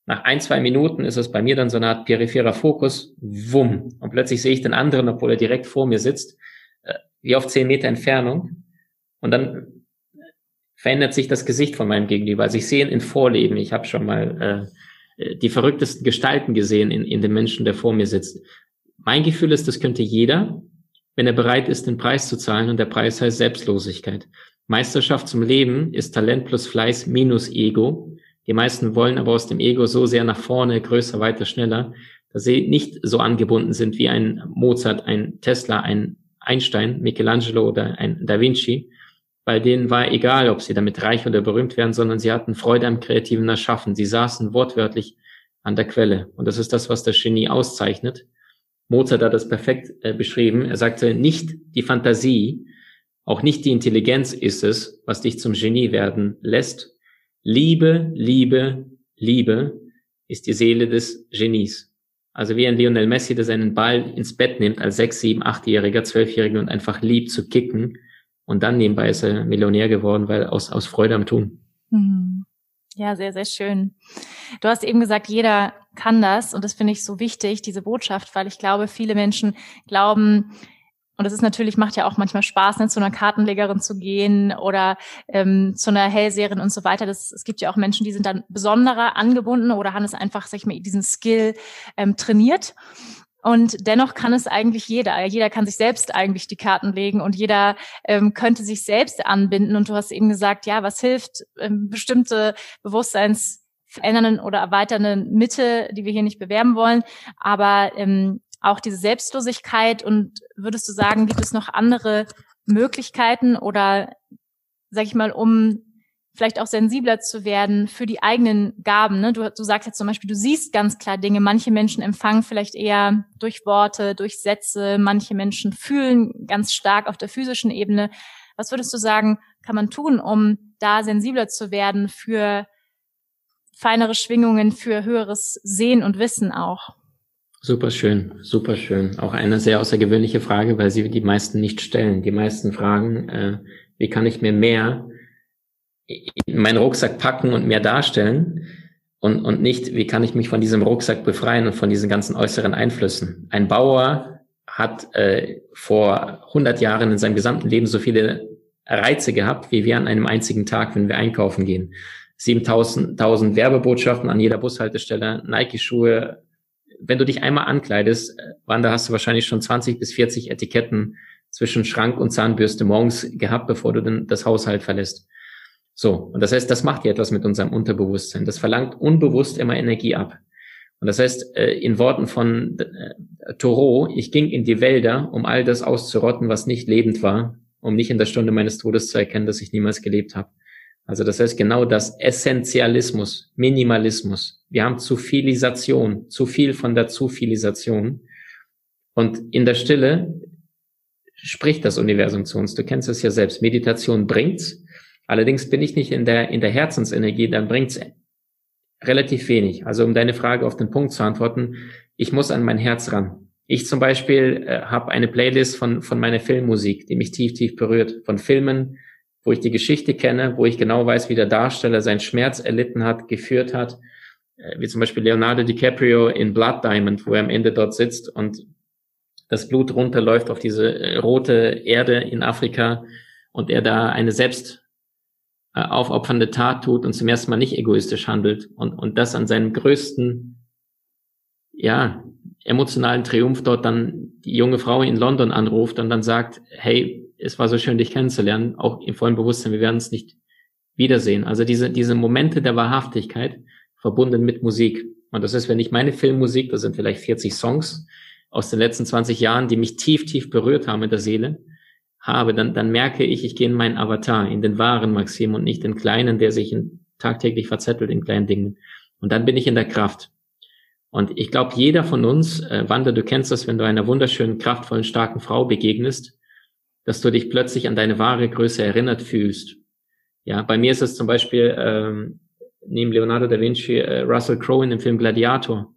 nach ein, zwei Minuten ist es bei mir dann so eine Art peripherer Fokus, wumm. Und plötzlich sehe ich den anderen, obwohl er direkt vor mir sitzt, äh, wie auf zehn Meter Entfernung. Und dann verändert sich das Gesicht von meinem Gegenüber. Also ich sehe ihn in Vorleben. Ich habe schon mal äh, die verrücktesten Gestalten gesehen in, in dem Menschen, der vor mir sitzt. Mein Gefühl ist, das könnte jeder, wenn er bereit ist, den Preis zu zahlen. Und der Preis heißt Selbstlosigkeit. Meisterschaft zum Leben ist Talent plus Fleiß minus Ego. Die meisten wollen aber aus dem Ego so sehr nach vorne, größer, weiter, schneller, dass sie nicht so angebunden sind wie ein Mozart, ein Tesla, ein Einstein, Michelangelo oder ein Da Vinci. Bei denen war egal, ob sie damit reich oder berühmt werden, sondern sie hatten Freude am kreativen Erschaffen. Sie saßen wortwörtlich an der Quelle. Und das ist das, was das Genie auszeichnet. Mozart hat das perfekt äh, beschrieben. Er sagte, nicht die Fantasie, auch nicht die Intelligenz ist es, was dich zum Genie werden lässt. Liebe, Liebe, Liebe ist die Seele des Genies. Also wie ein Lionel Messi, der seinen Ball ins Bett nimmt als sechs, sieben, achtjähriger, zwölfjähriger und einfach liebt zu kicken. Und dann nebenbei ist er Millionär geworden, weil aus, aus Freude am Tun. Mhm. Ja, sehr, sehr schön. Du hast eben gesagt, jeder kann das. Und das finde ich so wichtig, diese Botschaft, weil ich glaube, viele Menschen glauben, und es ist natürlich, macht ja auch manchmal Spaß, ne, zu einer Kartenlegerin zu gehen oder ähm, zu einer Hellseherin und so weiter. Das, es gibt ja auch Menschen, die sind dann besonderer angebunden oder haben es einfach, sag ich mal, diesen Skill ähm, trainiert. Und dennoch kann es eigentlich jeder. Jeder kann sich selbst eigentlich die Karten legen und jeder ähm, könnte sich selbst anbinden. Und du hast eben gesagt, ja, was hilft, ähm, bestimmte Bewusstseins verändernden oder erweiternden Mitte, die wir hier nicht bewerben wollen, aber ähm, auch diese Selbstlosigkeit und würdest du sagen, gibt es noch andere Möglichkeiten oder sag ich mal, um vielleicht auch sensibler zu werden für die eigenen Gaben. Ne? Du, du sagst jetzt zum Beispiel, du siehst ganz klar Dinge. Manche Menschen empfangen vielleicht eher durch Worte, durch Sätze. Manche Menschen fühlen ganz stark auf der physischen Ebene. Was würdest du sagen, kann man tun, um da sensibler zu werden für feinere Schwingungen, für höheres Sehen und Wissen auch? Super schön, super schön. Auch eine sehr außergewöhnliche Frage, weil sie die meisten nicht stellen. Die meisten fragen, äh, wie kann ich mir mehr in meinen Rucksack packen und mehr darstellen und, und nicht, wie kann ich mich von diesem Rucksack befreien und von diesen ganzen äußeren Einflüssen. Ein Bauer hat äh, vor 100 Jahren in seinem gesamten Leben so viele Reize gehabt, wie wir an einem einzigen Tag, wenn wir einkaufen gehen. 7000 Werbebotschaften an jeder Bushaltestelle, Nike-Schuhe. Wenn du dich einmal ankleidest, äh, Wanda, hast du wahrscheinlich schon 20 bis 40 Etiketten zwischen Schrank und Zahnbürste morgens gehabt, bevor du dann das Haushalt verlässt. So, und das heißt, das macht ja etwas mit unserem Unterbewusstsein. Das verlangt unbewusst immer Energie ab. Und das heißt, äh, in Worten von äh, Thoreau, ich ging in die Wälder, um all das auszurotten, was nicht lebend war, um nicht in der Stunde meines Todes zu erkennen, dass ich niemals gelebt habe. Also das heißt genau das Essentialismus, Minimalismus. Wir haben zu vielisation, zu viel von der Zufilisation. Und in der Stille spricht das Universum zu uns. Du kennst es ja selbst. Meditation bringt's. Allerdings bin ich nicht in der, in der Herzensenergie, dann bringt's relativ wenig. Also um deine Frage auf den Punkt zu antworten, ich muss an mein Herz ran. Ich zum Beispiel äh, habe eine Playlist von, von meiner Filmmusik, die mich tief, tief berührt. Von Filmen, wo ich die Geschichte kenne, wo ich genau weiß, wie der Darsteller seinen Schmerz erlitten hat, geführt hat. Äh, wie zum Beispiel Leonardo DiCaprio in Blood Diamond, wo er am Ende dort sitzt und das Blut runterläuft auf diese äh, rote Erde in Afrika und er da eine selbst äh, aufopfernde Tat tut und zum ersten Mal nicht egoistisch handelt und, und das an seinem größten, ja, emotionalen Triumph dort dann die junge Frau in London anruft und dann sagt, hey, es war so schön, dich kennenzulernen, auch im vollen Bewusstsein, wir werden es nicht wiedersehen. Also diese, diese Momente der Wahrhaftigkeit verbunden mit Musik. Und das ist, wenn ich meine Filmmusik, das sind vielleicht 40 Songs, aus den letzten 20 Jahren, die mich tief, tief berührt haben in der Seele, habe, dann, dann merke ich, ich gehe in meinen Avatar, in den wahren Maxim und nicht den kleinen, der sich in, tagtäglich verzettelt in kleinen Dingen. Und dann bin ich in der Kraft. Und ich glaube, jeder von uns, äh, Wanda, du kennst das, wenn du einer wunderschönen, kraftvollen, starken Frau begegnest, dass du dich plötzlich an deine wahre Größe erinnert fühlst. Ja, bei mir ist es zum Beispiel ähm, neben Leonardo da Vinci äh, Russell Crowe in dem Film Gladiator.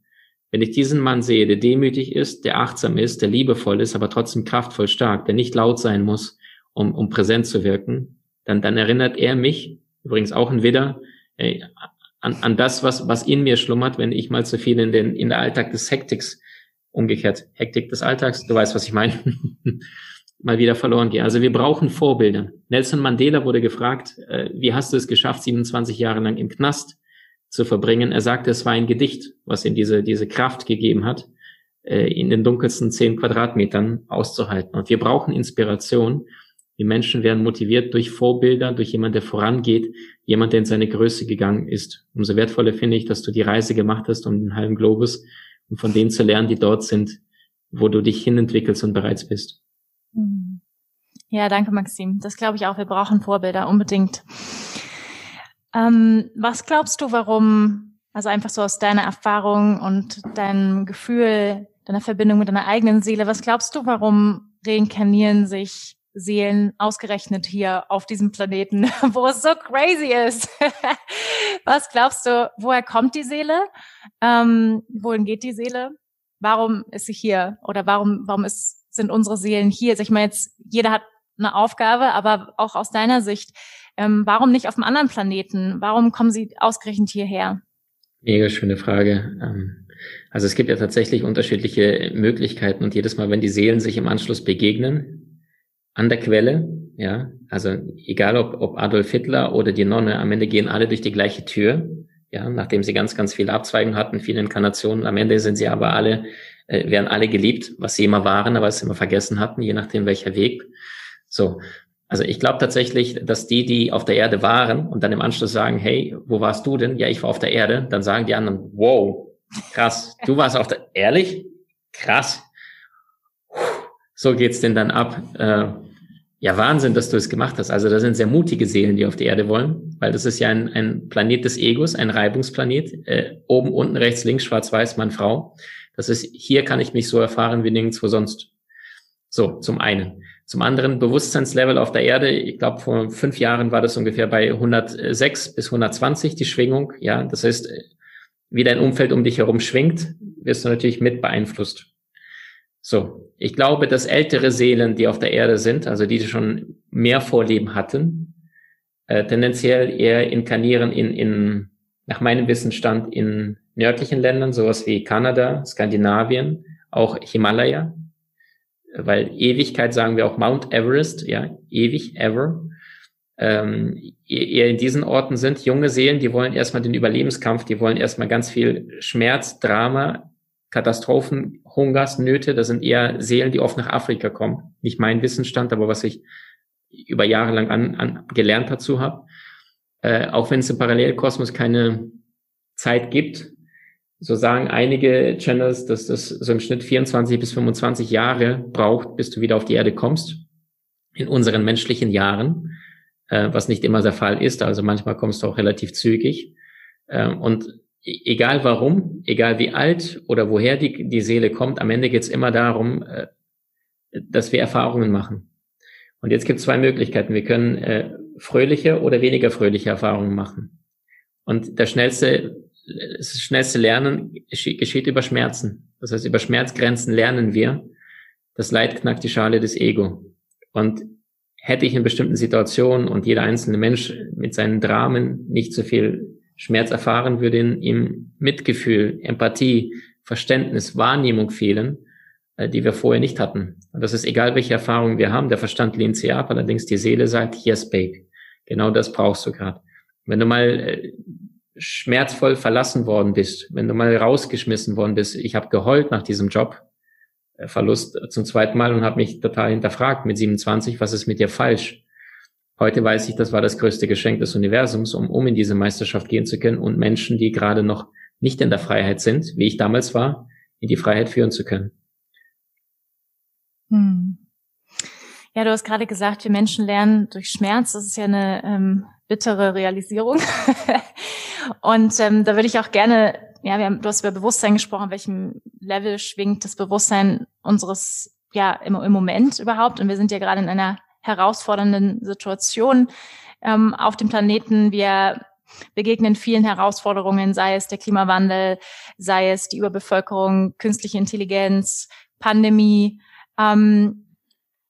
Wenn ich diesen Mann sehe, der demütig ist, der achtsam ist, der liebevoll ist, aber trotzdem kraftvoll stark, der nicht laut sein muss, um, um präsent zu wirken, dann, dann erinnert er mich, übrigens auch ein Widder, äh, an, an das, was, was in mir schlummert, wenn ich mal zu viel in den, in der Alltag des Hektiks, umgekehrt, Hektik des Alltags, du weißt, was ich meine, mal wieder verloren gehe. Also wir brauchen Vorbilder. Nelson Mandela wurde gefragt, äh, wie hast du es geschafft, 27 Jahre lang im Knast zu verbringen. Er sagte, es war ein Gedicht, was ihm diese, diese Kraft gegeben hat, äh, in den dunkelsten zehn Quadratmetern auszuhalten. Und wir brauchen Inspiration. Die Menschen werden motiviert durch Vorbilder, durch jemand, der vorangeht, jemand, der in seine Größe gegangen ist. Umso wertvoller finde ich, dass du die Reise gemacht hast um den halben Globus und von denen zu lernen, die dort sind, wo du dich hinentwickelst und bereits bist. Ja, danke, Maxim. Das glaube ich auch. Wir brauchen Vorbilder unbedingt. Ähm, was glaubst du, warum, also einfach so aus deiner Erfahrung und deinem Gefühl, deiner Verbindung mit deiner eigenen Seele, was glaubst du, warum reinkarnieren sich Seelen ausgerechnet hier auf diesem Planeten, wo es so crazy ist? was glaubst du, woher kommt die Seele? Ähm, wohin geht die Seele? Warum ist sie hier? Oder warum, warum ist, sind unsere Seelen hier? Also ich meine jetzt, jeder hat eine Aufgabe, aber auch aus deiner Sicht, ähm, warum nicht auf einem anderen Planeten? Warum kommen Sie ausgerechnet hierher? Mega schöne Frage. Ähm, also es gibt ja tatsächlich unterschiedliche Möglichkeiten und jedes Mal, wenn die Seelen sich im Anschluss begegnen, an der Quelle, ja, also egal ob, ob Adolf Hitler oder die Nonne, am Ende gehen alle durch die gleiche Tür, ja, nachdem sie ganz, ganz viele Abzweigen hatten, viele Inkarnationen, am Ende sind sie aber alle, äh, werden alle geliebt, was sie immer waren, aber es immer vergessen hatten, je nachdem welcher Weg. So, Also ich glaube tatsächlich, dass die, die auf der Erde waren und dann im Anschluss sagen, hey, wo warst du denn? Ja, ich war auf der Erde. Dann sagen die anderen, wow, krass, du warst auf der, ehrlich? Krass. So geht's denn dann ab. Äh, ja, Wahnsinn, dass du es gemacht hast. Also da sind sehr mutige Seelen, die auf die Erde wollen, weil das ist ja ein, ein Planet des Egos, ein Reibungsplanet. Äh, oben, unten, rechts, links, schwarz-weiß, Mann, Frau. Das ist, hier kann ich mich so erfahren wie nirgendwo sonst. So, zum einen. Zum anderen Bewusstseinslevel auf der Erde. Ich glaube, vor fünf Jahren war das ungefähr bei 106 bis 120 die Schwingung. Ja, das heißt, wie dein Umfeld um dich herum schwingt, wirst du natürlich mit beeinflusst. So, ich glaube, dass ältere Seelen, die auf der Erde sind, also die schon mehr Vorleben hatten, äh, tendenziell eher inkarnieren in, in, nach meinem Wissensstand in nördlichen Ländern, sowas wie Kanada, Skandinavien, auch Himalaya, weil Ewigkeit sagen wir auch Mount Everest, ja, ewig, ever, ähm, eher in diesen Orten sind. Junge Seelen, die wollen erstmal den Überlebenskampf, die wollen erstmal ganz viel Schmerz, Drama, Katastrophen, Hungersnöte. Das sind eher Seelen, die oft nach Afrika kommen. Nicht mein Wissensstand, aber was ich über Jahre lang an, an gelernt dazu habe. Äh, auch wenn es im Parallelkosmos keine Zeit gibt, so sagen einige Channels, dass das so im Schnitt 24 bis 25 Jahre braucht, bis du wieder auf die Erde kommst. In unseren menschlichen Jahren äh, was nicht immer der Fall ist. Also manchmal kommst du auch relativ zügig. Äh, und e-, egal warum, egal wie alt oder woher die, die Seele kommt, am Ende geht es immer darum, äh, dass wir Erfahrungen machen. Und jetzt gibt es zwei Möglichkeiten. Wir können äh, fröhliche oder weniger fröhliche Erfahrungen machen. Und der schnellste, das schnellste Lernen geschieht über Schmerzen. Das heißt, über Schmerzgrenzen lernen wir. Das Leid knackt die Schale des Ego. Und hätte ich in bestimmten Situationen und jeder einzelne Mensch mit seinen Dramen nicht so viel Schmerz erfahren, würde in ihm Mitgefühl, Empathie, Verständnis, Wahrnehmung fehlen, äh, die wir vorher nicht hatten. Und das ist egal, welche Erfahrungen wir haben. Der Verstand lehnt sie ab, allerdings die Seele sagt, yes, babe. Genau das brauchst du gerade. Wenn du mal äh, schmerzvoll verlassen worden bist, wenn du mal rausgeschmissen worden bist, ich habe geheult nach diesem Job, äh, Verlust zum zweiten Mal und habe mich total hinterfragt mit 27, was ist mit dir falsch? Heute weiß ich, das war das größte Geschenk des Universums, um, um in diese Meisterschaft gehen zu können und Menschen, die gerade noch nicht in der Freiheit sind, wie ich damals war, in die Freiheit führen zu können. Hm. Ja, du hast gerade gesagt, wir Menschen lernen durch Schmerz. Das ist ja eine ähm, bittere Realisierung. und ähm, da würde ich auch gerne ja, wir haben, du hast über Bewusstsein gesprochen, welchem Level schwingt das Bewusstsein unseres, ja, im, im Moment überhaupt. Und wir sind ja gerade in einer herausfordernden Situation ähm, auf dem Planeten. Wir begegnen vielen Herausforderungen, sei es der Klimawandel, sei es die Überbevölkerung, künstliche Intelligenz, Pandemie. Ähm,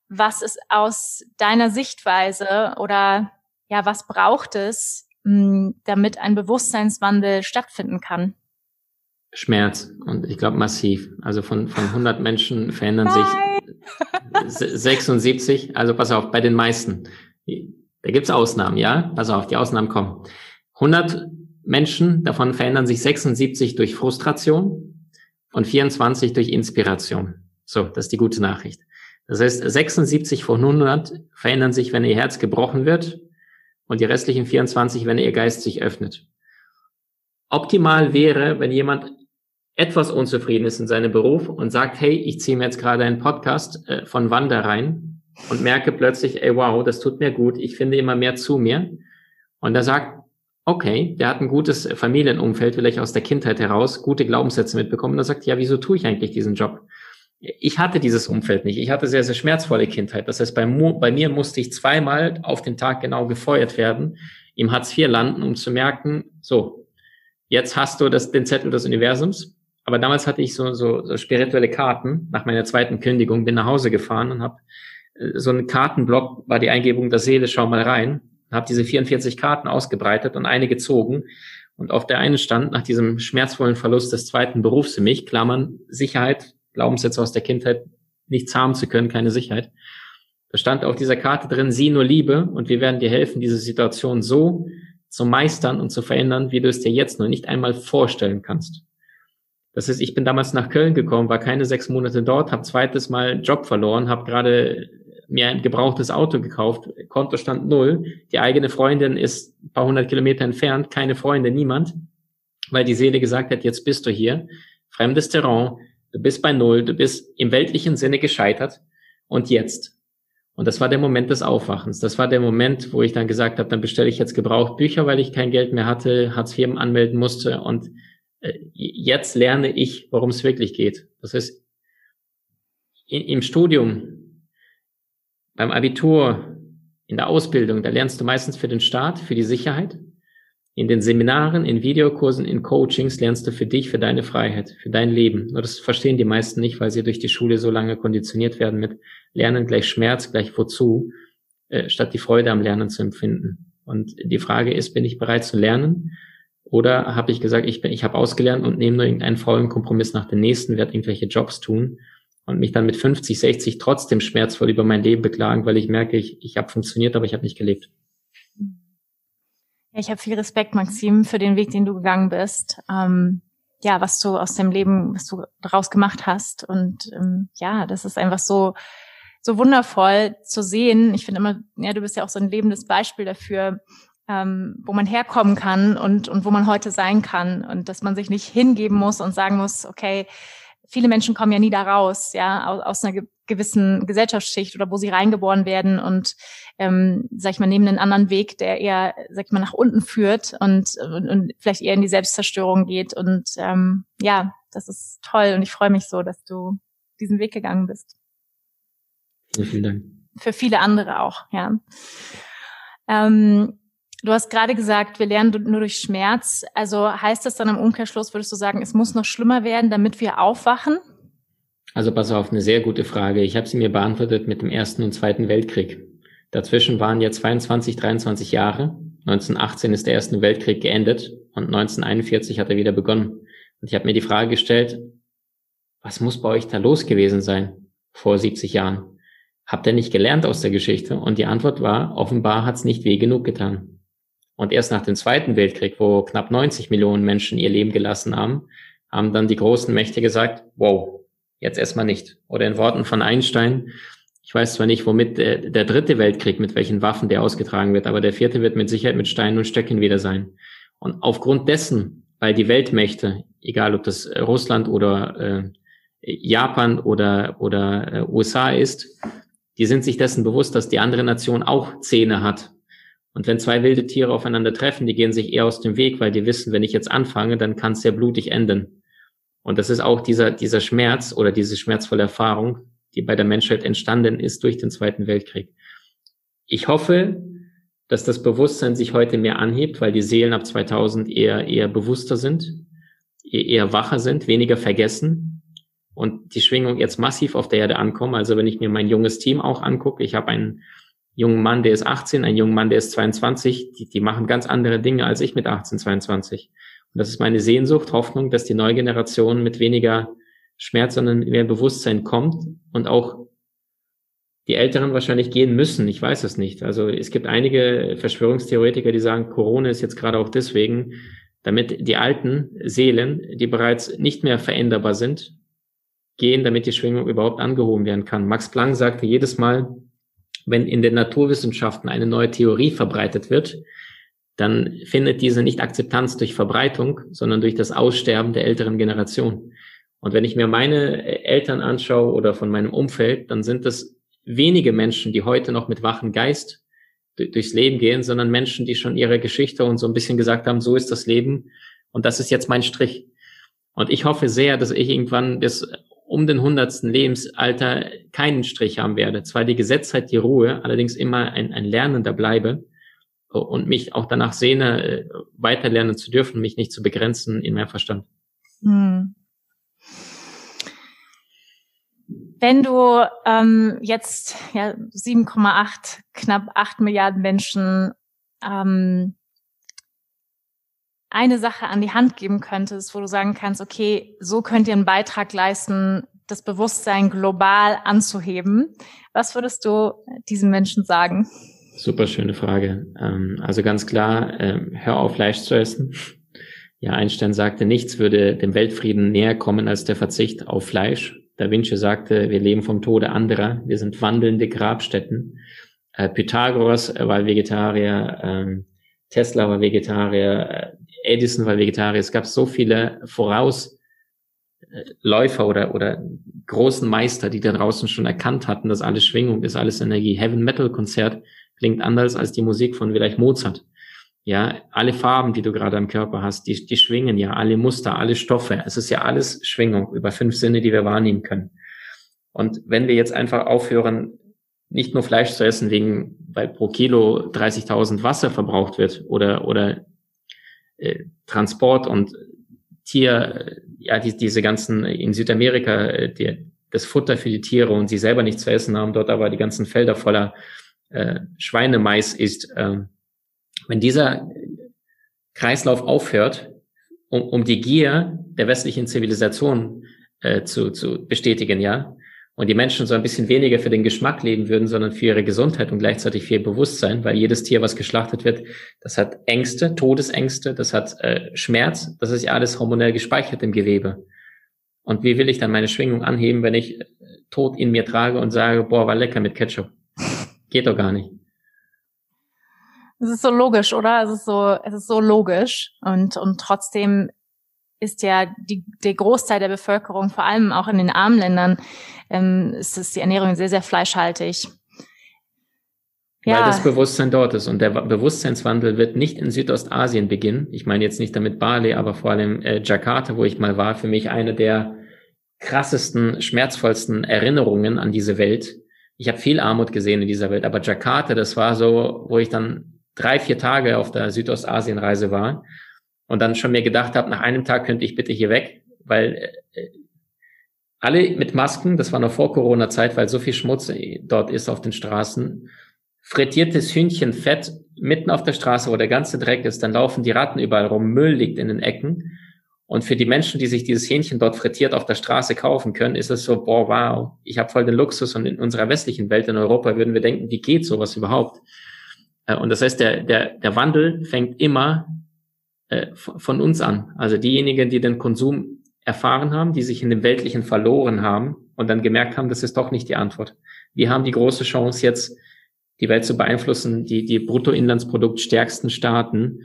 was ist aus deiner Sichtweise oder ja, was braucht es, mh, damit ein Bewusstseinswandel stattfinden kann? Schmerz und ich glaube massiv. Also von, von 100 Menschen verändern Nein. sich 76. Also pass auf, bei den meisten. Da gibt's Ausnahmen, ja? Pass auf, die Ausnahmen kommen. 100 Menschen, davon verändern sich 76 durch Frustration und 24 durch Inspiration. So, das ist die gute Nachricht. Das heißt, 76 von 100 verändern sich, wenn ihr Herz gebrochen wird und die restlichen 24, wenn ihr Geist sich öffnet. Optimal wäre, wenn jemand etwas unzufrieden ist in seinem Beruf und sagt, hey, ich ziehe mir jetzt gerade einen Podcast äh, von Wanda rein und merke plötzlich, ey, wow, das tut mir gut, ich finde immer mehr zu mir. Und er sagt, okay, der hat ein gutes Familienumfeld, vielleicht aus der Kindheit heraus, gute Glaubenssätze mitbekommen. Und er sagt, ja, wieso tue ich eigentlich diesen Job? Ich hatte dieses Umfeld nicht. Ich hatte sehr, sehr schmerzvolle Kindheit. Das heißt, bei, bei mir musste ich zweimal auf den Tag genau gefeuert werden, im Hartz IV landen, um zu merken, so, jetzt hast du das, den Zettel des Universums, aber damals hatte ich so, so, so spirituelle Karten nach meiner zweiten Kündigung, bin nach Hause gefahren und habe äh, so einen Kartenblock, war die Eingebung der Seele, schau mal rein, habe diese 44 Karten ausgebreitet und eine gezogen. Und auf der einen stand, nach diesem schmerzvollen Verlust des zweiten Berufs für mich, Klammern, Sicherheit, Glaubenssätze aus der Kindheit, nichts haben zu können, keine Sicherheit. Da stand auf dieser Karte drin, sieh nur Liebe und wir werden dir helfen, diese Situation so zu meistern und zu verändern, wie du es dir jetzt nur nicht einmal vorstellen kannst. Das heißt, ich bin damals nach Köln gekommen, war keine sechs Monate dort, habe zweites Mal Job verloren, habe gerade mir ein gebrauchtes Auto gekauft, Kontostand null, die eigene Freundin ist ein paar hundert Kilometer entfernt, keine Freunde, niemand, weil die Seele gesagt hat, jetzt bist du hier, fremdes Terrain, du bist bei null, du bist im weltlichen Sinne gescheitert und jetzt. Und das war der Moment des Aufwachens. Das war der Moment, wo ich dann gesagt habe, dann bestelle ich jetzt gebraucht Bücher, weil ich kein Geld mehr hatte, Hartz IV anmelden musste und äh, jetzt lerne ich, worum es wirklich geht. Das heißt, im Studium, beim Abitur, in der Ausbildung, da lernst du meistens für den Staat, für die Sicherheit. In den Seminaren, in Videokursen, in Coachings lernst du für dich, für deine Freiheit, für dein Leben. Nur das verstehen die meisten nicht, weil sie durch die Schule so lange konditioniert werden mit Lernen gleich Schmerz, gleich wozu, äh, statt die Freude am Lernen zu empfinden. Und die Frage ist, bin ich bereit zu lernen? Oder habe ich gesagt, ich bin, ich habe ausgelernt und nehme nur irgendeinen faulen Kompromiss nach dem nächsten, werde irgendwelche Jobs tun und mich dann mit 50, 60 trotzdem schmerzvoll über mein Leben beklagen, weil ich merke, ich, ich habe funktioniert, aber ich habe nicht gelebt. Ich habe viel Respekt, Maxim, für den Weg, den du gegangen bist. Ähm, ja, was du aus dem Leben, was du daraus gemacht hast. Und ähm, ja, das ist einfach so, so wundervoll zu sehen. Ich finde immer, ja, du bist ja auch so ein lebendes Beispiel dafür, ähm, wo man herkommen kann und, und wo man heute sein kann. Und dass man sich nicht hingeben muss und sagen muss, okay, viele Menschen kommen ja nie da raus, ja, aus, aus einer gewissen Gesellschaftsschicht oder wo sie reingeboren werden und, ähm, sag ich mal, nehmen einen anderen Weg, der eher, sag ich mal, nach unten führt und, und, und vielleicht eher in die Selbstzerstörung geht. Und ähm, ja, das ist toll und ich freue mich so, dass du diesen Weg gegangen bist. Vielen Dank. Für viele andere auch, ja. Ähm, Du hast gerade gesagt, wir lernen nur durch Schmerz. Also heißt das dann im Umkehrschluss, würdest du sagen, es muss noch schlimmer werden, damit wir aufwachen? Also pass auf, eine sehr gute Frage. Ich habe sie mir beantwortet mit dem Ersten und Zweiten Weltkrieg. Dazwischen waren ja 22, 23 Jahre. 1918 ist der Erste Weltkrieg geendet und 1941 hat er wieder begonnen. Und ich habe mir die Frage gestellt, was muss bei euch da los gewesen sein vor 70 Jahren? Habt ihr nicht gelernt aus der Geschichte? Und die Antwort war, offenbar hat's nicht weh genug getan. Und erst nach dem Zweiten Weltkrieg, wo knapp 90 Millionen Menschen ihr Leben gelassen haben, haben dann die großen Mächte gesagt, wow, jetzt erstmal nicht. Oder in Worten von Einstein, ich weiß zwar nicht, womit der, der dritte Weltkrieg, mit welchen Waffen der ausgetragen wird, aber der vierte wird mit Sicherheit mit Steinen und Stöcken wieder sein. Und aufgrund dessen, weil die Weltmächte, egal ob das Russland oder äh, Japan oder, oder äh, USA ist, die sind sich dessen bewusst, dass die andere Nation auch Zähne hat und wenn zwei wilde Tiere aufeinander treffen, die gehen sich eher aus dem Weg, weil die wissen, wenn ich jetzt anfange, dann kann es sehr blutig enden. Und das ist auch dieser, dieser Schmerz oder diese schmerzvolle Erfahrung, die bei der Menschheit entstanden ist durch den Zweiten Weltkrieg. Ich hoffe, dass das Bewusstsein sich heute mehr anhebt, weil die Seelen ab 2000 eher, eher bewusster sind, eher wacher sind, weniger vergessen und die Schwingung jetzt massiv auf der Erde ankommen. Also wenn ich mir mein junges Team auch angucke, ich habe einen jungen Mann, der ist 18, ein junger Mann, der ist 22, die, die machen ganz andere Dinge als ich mit 18, 22. Und das ist meine Sehnsucht, Hoffnung, dass die neue Generation mit weniger Schmerz, sondern mehr Bewusstsein kommt und auch die Älteren wahrscheinlich gehen müssen. Ich weiß es nicht. Also es gibt einige Verschwörungstheoretiker, die sagen, Corona ist jetzt gerade auch deswegen, damit die alten Seelen, die bereits nicht mehr veränderbar sind, gehen, damit die Schwingung überhaupt angehoben werden kann. Max Planck sagte jedes Mal, wenn in den Naturwissenschaften eine neue Theorie verbreitet wird, dann findet diese nicht Akzeptanz durch Verbreitung, sondern durch das Aussterben der älteren Generation. Und wenn ich mir meine Eltern anschaue oder von meinem Umfeld, dann sind es wenige Menschen, die heute noch mit wachem Geist durchs Leben gehen, sondern Menschen, die schon ihre Geschichte und so ein bisschen gesagt haben, so ist das Leben und das ist jetzt mein Strich. Und ich hoffe sehr, dass ich irgendwann bis um den hundertsten Lebensalter keinen Strich haben werde. Zwar die Gesetzheit, die Ruhe, allerdings immer ein, ein Lernender bleibe und mich auch danach sehne, äh, weiterlernen zu dürfen, mich nicht zu begrenzen in meinem Verstand. Hm. Wenn du ähm, jetzt ja, 7,8, knapp 8 Milliarden Menschen ähm, eine Sache an die Hand geben könntest, wo du sagen kannst, okay, so könnt ihr einen Beitrag leisten, das Bewusstsein global anzuheben, was würdest du diesen Menschen sagen? Super schöne Frage. Ähm, also ganz klar, ähm, hör auf, Fleisch zu essen. Ja, Einstein sagte, nichts würde dem Weltfrieden näher kommen als der Verzicht auf Fleisch. Da Vinci sagte, wir leben vom Tode anderer, wir sind wandelnde Grabstätten. Äh, Pythagoras war Vegetarier, ähm, Tesla war Vegetarier, äh, Edison war Vegetarier. Es gab so viele Vorausläufer oder, oder großen Meister, die da draußen schon erkannt hatten, dass alles Schwingung ist, alles Energie. Heaven Metal Konzert klingt anders als die Musik von vielleicht Mozart. Ja, alle Farben, die du gerade am Körper hast, die, die schwingen ja, alle Muster, alle Stoffe. Es ist ja alles Schwingung über fünf Sinne, die wir wahrnehmen können. Und wenn wir jetzt einfach aufhören, nicht nur Fleisch zu essen, wegen, weil pro Kilo 30.000 Wasser verbraucht wird oder, oder äh, Transport und Tier, ja, die, diese ganzen in Südamerika, äh, die, das Futter für die Tiere und sie selber nichts zu essen haben, dort aber die ganzen Felder voller äh, Schweinemais ist. Äh, wenn dieser Kreislauf aufhört, um, um die Gier der westlichen Zivilisation äh, zu, zu bestätigen, ja, und die Menschen so ein bisschen weniger für den Geschmack leben würden, sondern für ihre Gesundheit und gleichzeitig für ihr Bewusstsein, weil jedes Tier, was geschlachtet wird, das hat Ängste, Todesängste, das hat äh, Schmerz, das ist ja alles hormonell gespeichert im Gewebe. Und wie will ich dann meine Schwingung anheben, wenn ich äh, Tod in mir trage und sage, boah, war lecker mit Ketchup? Geht doch gar nicht. Es ist so logisch, oder? Es ist so, es ist so logisch und, und trotzdem ist ja die, der Großteil der Bevölkerung, vor allem auch in den armen Ländern, ähm, ist es die Ernährung sehr, sehr fleischhaltig. Ja. Weil das Bewusstsein dort ist. Und der Bewusstseinswandel wird nicht in Südostasien beginnen. Ich meine jetzt nicht damit Bali, aber vor allem äh, Jakarta, wo ich mal war, für mich eine der krassesten, schmerzvollsten Erinnerungen an diese Welt. Ich habe viel Armut gesehen in dieser Welt, aber Jakarta, das war so, wo ich dann drei, vier Tage auf der Südostasienreise war und dann schon mir gedacht habe, nach einem Tag könnte ich bitte hier weg, weil äh, alle mit Masken, das war noch vor Corona-Zeit, weil so viel Schmutz dort ist auf den Straßen, frittiertes Hühnchenfett mitten auf der Straße, wo der ganze Dreck ist, dann laufen die Ratten überall rum, Müll liegt in den Ecken. Und für die Menschen, die sich dieses Hähnchen dort frittiert auf der Straße kaufen können, ist es so, boah, wow, ich habe voll den Luxus und in unserer westlichen Welt, in Europa, würden wir denken, wie geht sowas überhaupt? Äh, und das heißt, der, der, der Wandel fängt immer äh, von uns an. Also diejenigen, die den Konsum erfahren haben, die sich in dem Weltlichen verloren haben und dann gemerkt haben, das ist doch nicht die Antwort. Wir haben die große Chance jetzt, die Welt zu beeinflussen. Die, die Bruttoinlandsprodukt stärksten Staaten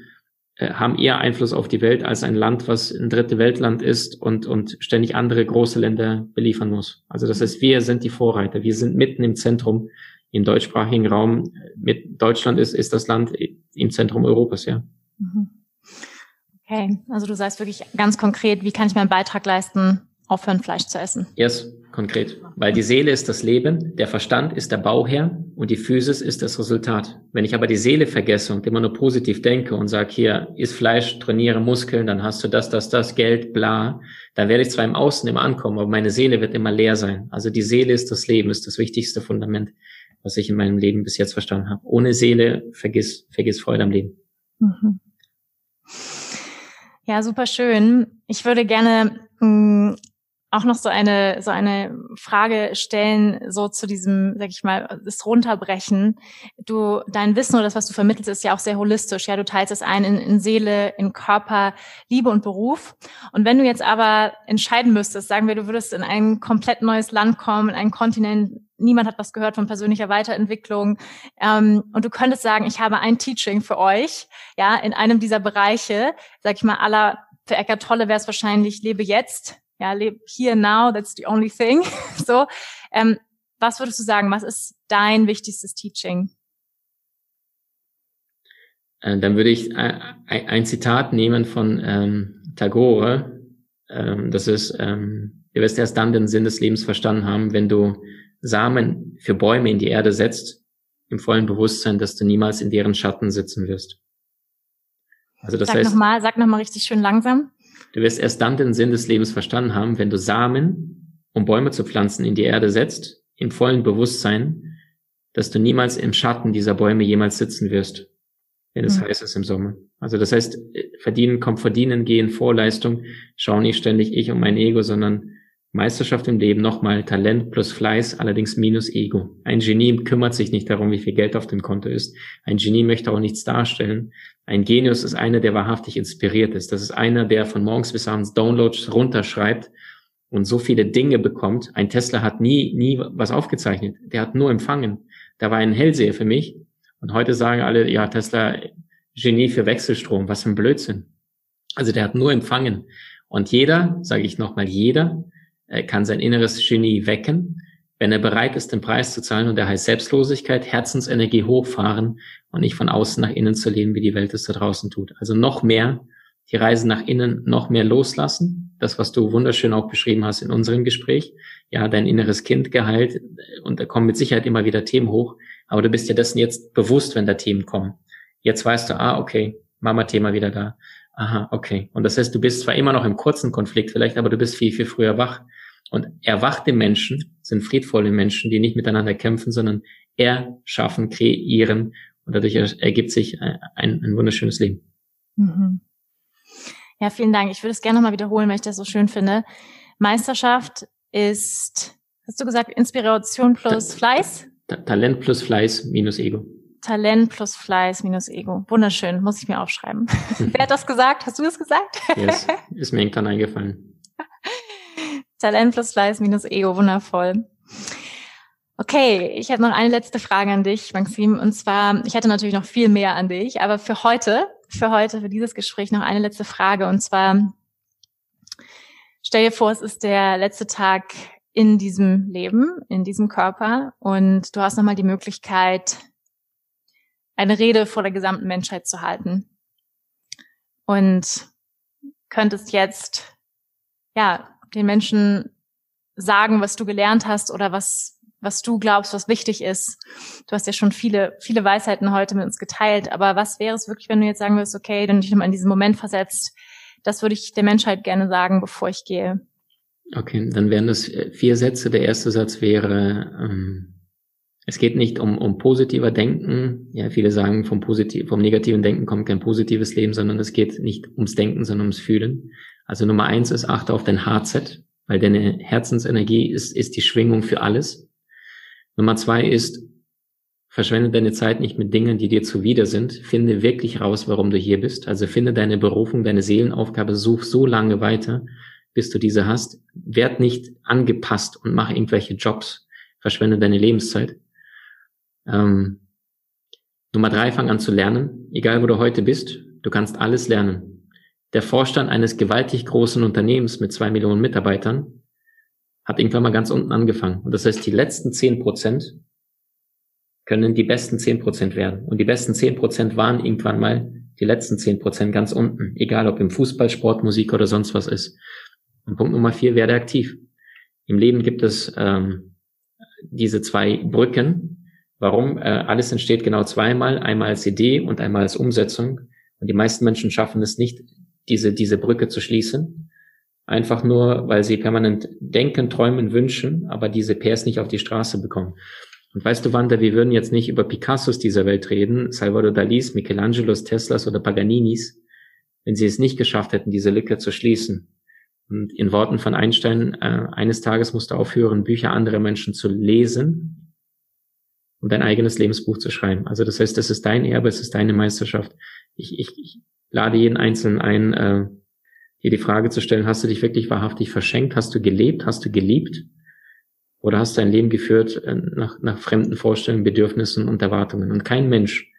äh, haben eher Einfluss auf die Welt als ein Land, was ein dritte Weltland ist und, und ständig andere große Länder beliefern muss. Also das heißt, wir sind die Vorreiter. Wir sind mitten im Zentrum im deutschsprachigen Raum mit Deutschland ist, ist das Land im Zentrum Europas, ja. Mhm. Okay, also du sagst wirklich ganz konkret, wie kann ich meinen Beitrag leisten, aufhören, Fleisch zu essen? Yes, konkret. Weil die Seele ist das Leben, der Verstand ist der Bauherr und die Physis ist das Resultat. Wenn ich aber die Seele vergesse und immer nur positiv denke und sage, hier, isst Fleisch, trainiere Muskeln, dann hast du das, das, das, Geld, bla, dann werde ich zwar im Außen immer ankommen, aber meine Seele wird immer leer sein. Also die Seele ist das Leben, ist das wichtigste Fundament was ich in meinem Leben bis jetzt verstanden habe. Ohne Seele vergiss, vergiss Freude am Leben. Mhm. Ja, super schön. Ich würde gerne mh, mm, auch noch so eine so eine Frage stellen, so zu diesem, sag ich mal, das Runterbrechen. Du, dein Wissen oder das, was du vermittelst, ist ja auch sehr holistisch. Ja, du teilst es ein in, in Seele, in Körper, Liebe und Beruf. Und wenn du jetzt aber entscheiden müsstest, sagen wir, du würdest in ein komplett neues Land kommen, in einen Kontinent, niemand hat was gehört von persönlicher Weiterentwicklung, ähm, und du könntest sagen, ich habe ein Teaching für euch, ja, in einem dieser Bereiche, sag ich mal, aller für Eckart Tolle wäre es wahrscheinlich, lebe jetzt, ja, lebe here now, that's the only thing. so, ähm, was würdest du sagen? Was ist dein wichtigstes Teaching? Äh, dann würde ich ein Zitat nehmen von ähm, Tagore. Ähm, das ist, ähm, du wirst erst dann den Sinn des Lebens verstanden haben, wenn du Samen für Bäume in die Erde setzt, im vollen Bewusstsein, dass du niemals in deren Schatten sitzen wirst. Also das sag heißt, nochmal, sag nochmal richtig schön langsam. Du wirst erst dann den Sinn des Lebens verstanden haben, wenn du Samen, um Bäume zu pflanzen, in die Erde setzt, im vollen Bewusstsein, dass du niemals im Schatten dieser Bäume jemals sitzen wirst, wenn es mhm. heiß ist im Sommer. Also das heißt, verdienen kommt verdienen, gehen Vorleistung, schau nicht ständig ich und mein Ego, sondern Meisterschaft im Leben nochmal Talent plus Fleiß, allerdings minus Ego. Ein Genie kümmert sich nicht darum, wie viel Geld auf dem Konto ist. Ein Genie möchte auch nichts darstellen. Ein Genius ist einer, der wahrhaftig inspiriert ist. Das ist einer, der von morgens bis abends Downloads runterschreibt und so viele Dinge bekommt. Ein Tesla hat nie, nie was aufgezeichnet. Der hat nur empfangen. Da war ein Hellseher für mich. Und heute sagen alle, ja, Tesla, Genie für Wechselstrom. Was für ein Blödsinn. Also der hat nur empfangen. Und jeder, sage ich nochmal, jeder äh, kann sein inneres Genie wecken, wenn er bereit ist, den Preis zu zahlen. Und der heißt Selbstlosigkeit, Herzensenergie hochfahren und nicht von außen nach innen zu leben, wie die Welt es da draußen tut. Also noch mehr die Reise nach innen noch mehr loslassen. Das, was du wunderschön auch beschrieben hast in unserem Gespräch. Ja, dein inneres Kind geheilt und da kommen mit Sicherheit immer wieder Themen hoch. Aber du bist dir dessen jetzt bewusst, wenn da Themen kommen. Jetzt weißt du, ah, okay, Mama-Thema wieder da. Aha, okay. Und das heißt, du bist zwar immer noch im kurzen Konflikt vielleicht, aber du bist viel, viel früher wach. Und erwachte Menschen sind friedvolle Menschen, die nicht miteinander kämpfen, sondern erschaffen, kreieren. Und dadurch ergibt sich ein, ein wunderschönes Leben. Mhm. Ja, vielen Dank. Ich würde es gerne nochmal wiederholen, weil ich das so schön finde. Meisterschaft ist, hast du gesagt, Inspiration plus Ta Fleiß? Ta Talent plus Fleiß minus Ego. Talent plus Fleiß minus Ego. Wunderschön, muss ich mir aufschreiben. Wer hat das gesagt? Hast du das gesagt? yes, ist mir irgendwann eingefallen. Talent plus Fleiß minus Ego, wundervoll. Okay, ich habe noch eine letzte Frage an dich, Maxim. Und zwar, ich hätte natürlich noch viel mehr an dich, aber für heute für heute, für dieses Gespräch noch eine letzte Frage. Und zwar, stell dir vor, es ist der letzte Tag in diesem Leben, in diesem Körper und du hast nochmal die Möglichkeit, eine Rede vor der gesamten Menschheit zu halten. Und könntest jetzt, ja, den Menschen sagen, was du gelernt hast oder was, was du glaubst, was wichtig ist. Du hast ja schon viele, viele Weisheiten heute mit uns geteilt, aber was wäre es wirklich, wenn du jetzt sagen würdest, okay, dann dich nochmal in diesen Moment versetzt, das würde ich der Menschheit gerne sagen, bevor ich gehe. Okay, dann wären das vier Sätze. Der erste Satz wäre, ähm, es geht nicht um, um positiver Denken. Ja, viele sagen, vom, positiv, vom negativen Denken kommt kein positives Leben, sondern es geht nicht ums Denken, sondern ums Fühlen. Also Nummer eins ist, achte auf dein HZ, weil deine Herzensenergie ist, ist die Schwingung für alles. Nummer zwei ist, verschwende deine Zeit nicht mit Dingen, die dir zuwider sind. Finde wirklich raus, warum du hier bist. Also finde deine Berufung, deine Seelenaufgabe, such so lange weiter, bis du diese hast. Werd nicht angepasst und mach irgendwelche Jobs. Verschwende deine Lebenszeit. Ähm, Nummer drei, fang an zu lernen. Egal, wo du heute bist, du kannst alles lernen. Der Vorstand eines gewaltig großen Unternehmens mit zwei Millionen Mitarbeitern hat irgendwann mal ganz unten angefangen. Und das heißt, die letzten zehn Prozent können die besten zehn Prozent werden. Und die besten zehn Prozent waren irgendwann mal die letzten zehn Prozent ganz unten. Egal ob im Fußball, Sport, Musik oder sonst was ist. Und Punkt Nummer vier, werde aktiv. Im Leben gibt es ähm, diese zwei Brücken. Warum? Äh, alles entsteht genau zweimal, einmal als Idee und einmal als Umsetzung. Und die meisten Menschen schaffen es nicht, diese, diese Brücke zu schließen. Einfach nur, weil sie permanent denken, träumen, wünschen, aber diese PS nicht auf die Straße bekommen. Und weißt du, Wanda, wir würden jetzt nicht über Picassos dieser Welt reden, Salvador Dalis, Michelangelos, Teslas oder Paganinis, wenn sie es nicht geschafft hätten, diese Lücke zu schließen. Und in Worten von Einstein, äh, eines Tages musst du aufhören, Bücher anderer Menschen zu lesen und dein eigenes Lebensbuch zu schreiben. Also das heißt, das ist dein Erbe, es ist deine Meisterschaft. Ich, ich, ich lade jeden Einzelnen ein, äh, dir die Frage zu stellen, hast du dich wirklich wahrhaftig verschenkt? Hast du gelebt? Hast du geliebt? Oder hast du ein Leben geführt äh, nach, nach fremden Vorstellungen, Bedürfnissen und Erwartungen? Und kein Mensch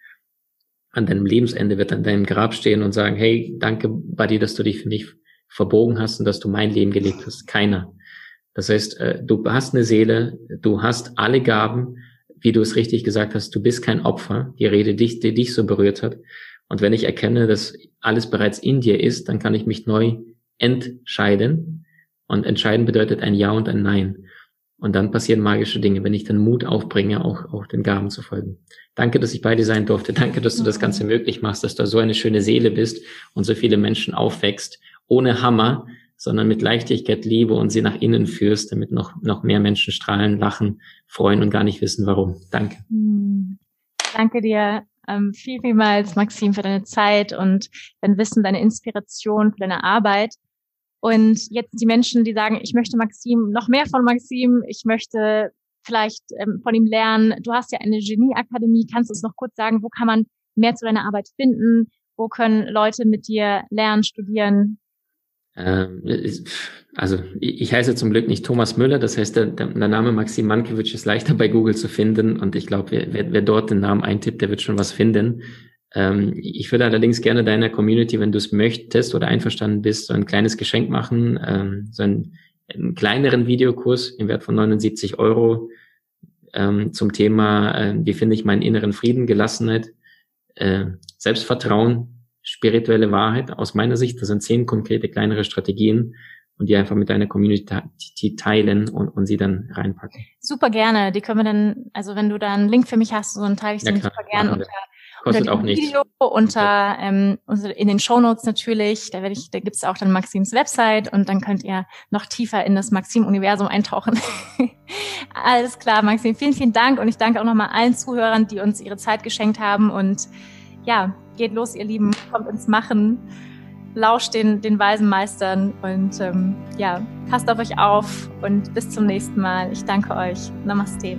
an deinem Lebensende wird an deinem Grab stehen und sagen, hey, danke, Buddy, dass du dich für mich verbogen hast und dass du mein Leben gelebt hast. Keiner. Das heißt, äh, du hast eine Seele, du hast alle Gaben, wie du es richtig gesagt hast, du bist kein Opfer, die Rede, dich, die dich so berührt hat. Und wenn ich erkenne, dass alles bereits in dir ist, dann kann ich mich neu entscheiden. Und entscheiden bedeutet ein Ja und ein Nein. Und dann passieren magische Dinge, wenn ich den Mut aufbringe, auch, auch den Gaben zu folgen. Danke, dass ich bei dir sein durfte. Danke, dass du das Ganze möglich machst, dass du so eine schöne Seele bist und so viele Menschen aufwächst, ohne Hammer, sondern mit Leichtigkeit, Liebe und sie nach innen führst, damit noch, noch mehr Menschen strahlen, lachen, freuen und gar nicht wissen, warum. Danke. Hm. Danke dir ähm, viel, vielmals, Maxim, für deine Zeit und dein Wissen, deine Inspiration, für deine Arbeit. Und jetzt die Menschen, die sagen, ich möchte Maxim, noch mehr von Maxim, ich möchte vielleicht ähm, von ihm lernen. Du hast ja eine Genieakademie. Kannst du uns noch kurz sagen, wo kann man mehr zu deiner Arbeit finden? Wo können Leute mit dir lernen, studieren? Ähm, also ich heiße zum Glück nicht Thomas Müller, das heißt, der, der Name Maxim Mankiewicz ist leichter bei Google zu finden und ich glaube, wer, wer, dort den Namen eintippt, der wird schon was finden. Ähm, ich würde allerdings gerne deiner Community, wenn du es möchtest oder einverstanden bist, so ein kleines Geschenk machen, ähm, so einen, einen kleineren Videokurs im Wert von 79 Euro zum Thema, äh, wie finde ich meinen inneren Frieden, Gelassenheit, äh, Selbstvertrauen, spirituelle Wahrheit aus meiner Sicht. Das sind zehn konkrete kleinere Strategien und die einfach mit deiner Community teilen und, und sie dann reinpacken. Super gerne. Die können wir dann, also wenn du da einen Link für mich hast, so dann teile ich den ja, super gerne unter, Kostet unter auch nichts. Video, unter, ähm, in den Show Notes natürlich. Da werde ich, da gibt's auch dann Maxims Website und dann könnt ihr noch tiefer in das Maxim-Universum eintauchen. Alles klar, Maxim. Vielen, vielen Dank und ich danke auch nochmal allen Zuhörern, die uns ihre Zeit geschenkt haben und ja, geht los, ihr Lieben, kommt ins Machen, lauscht den, den weisen Meistern und ähm, ja, passt auf euch auf und bis zum nächsten Mal. Ich danke euch. Namaste.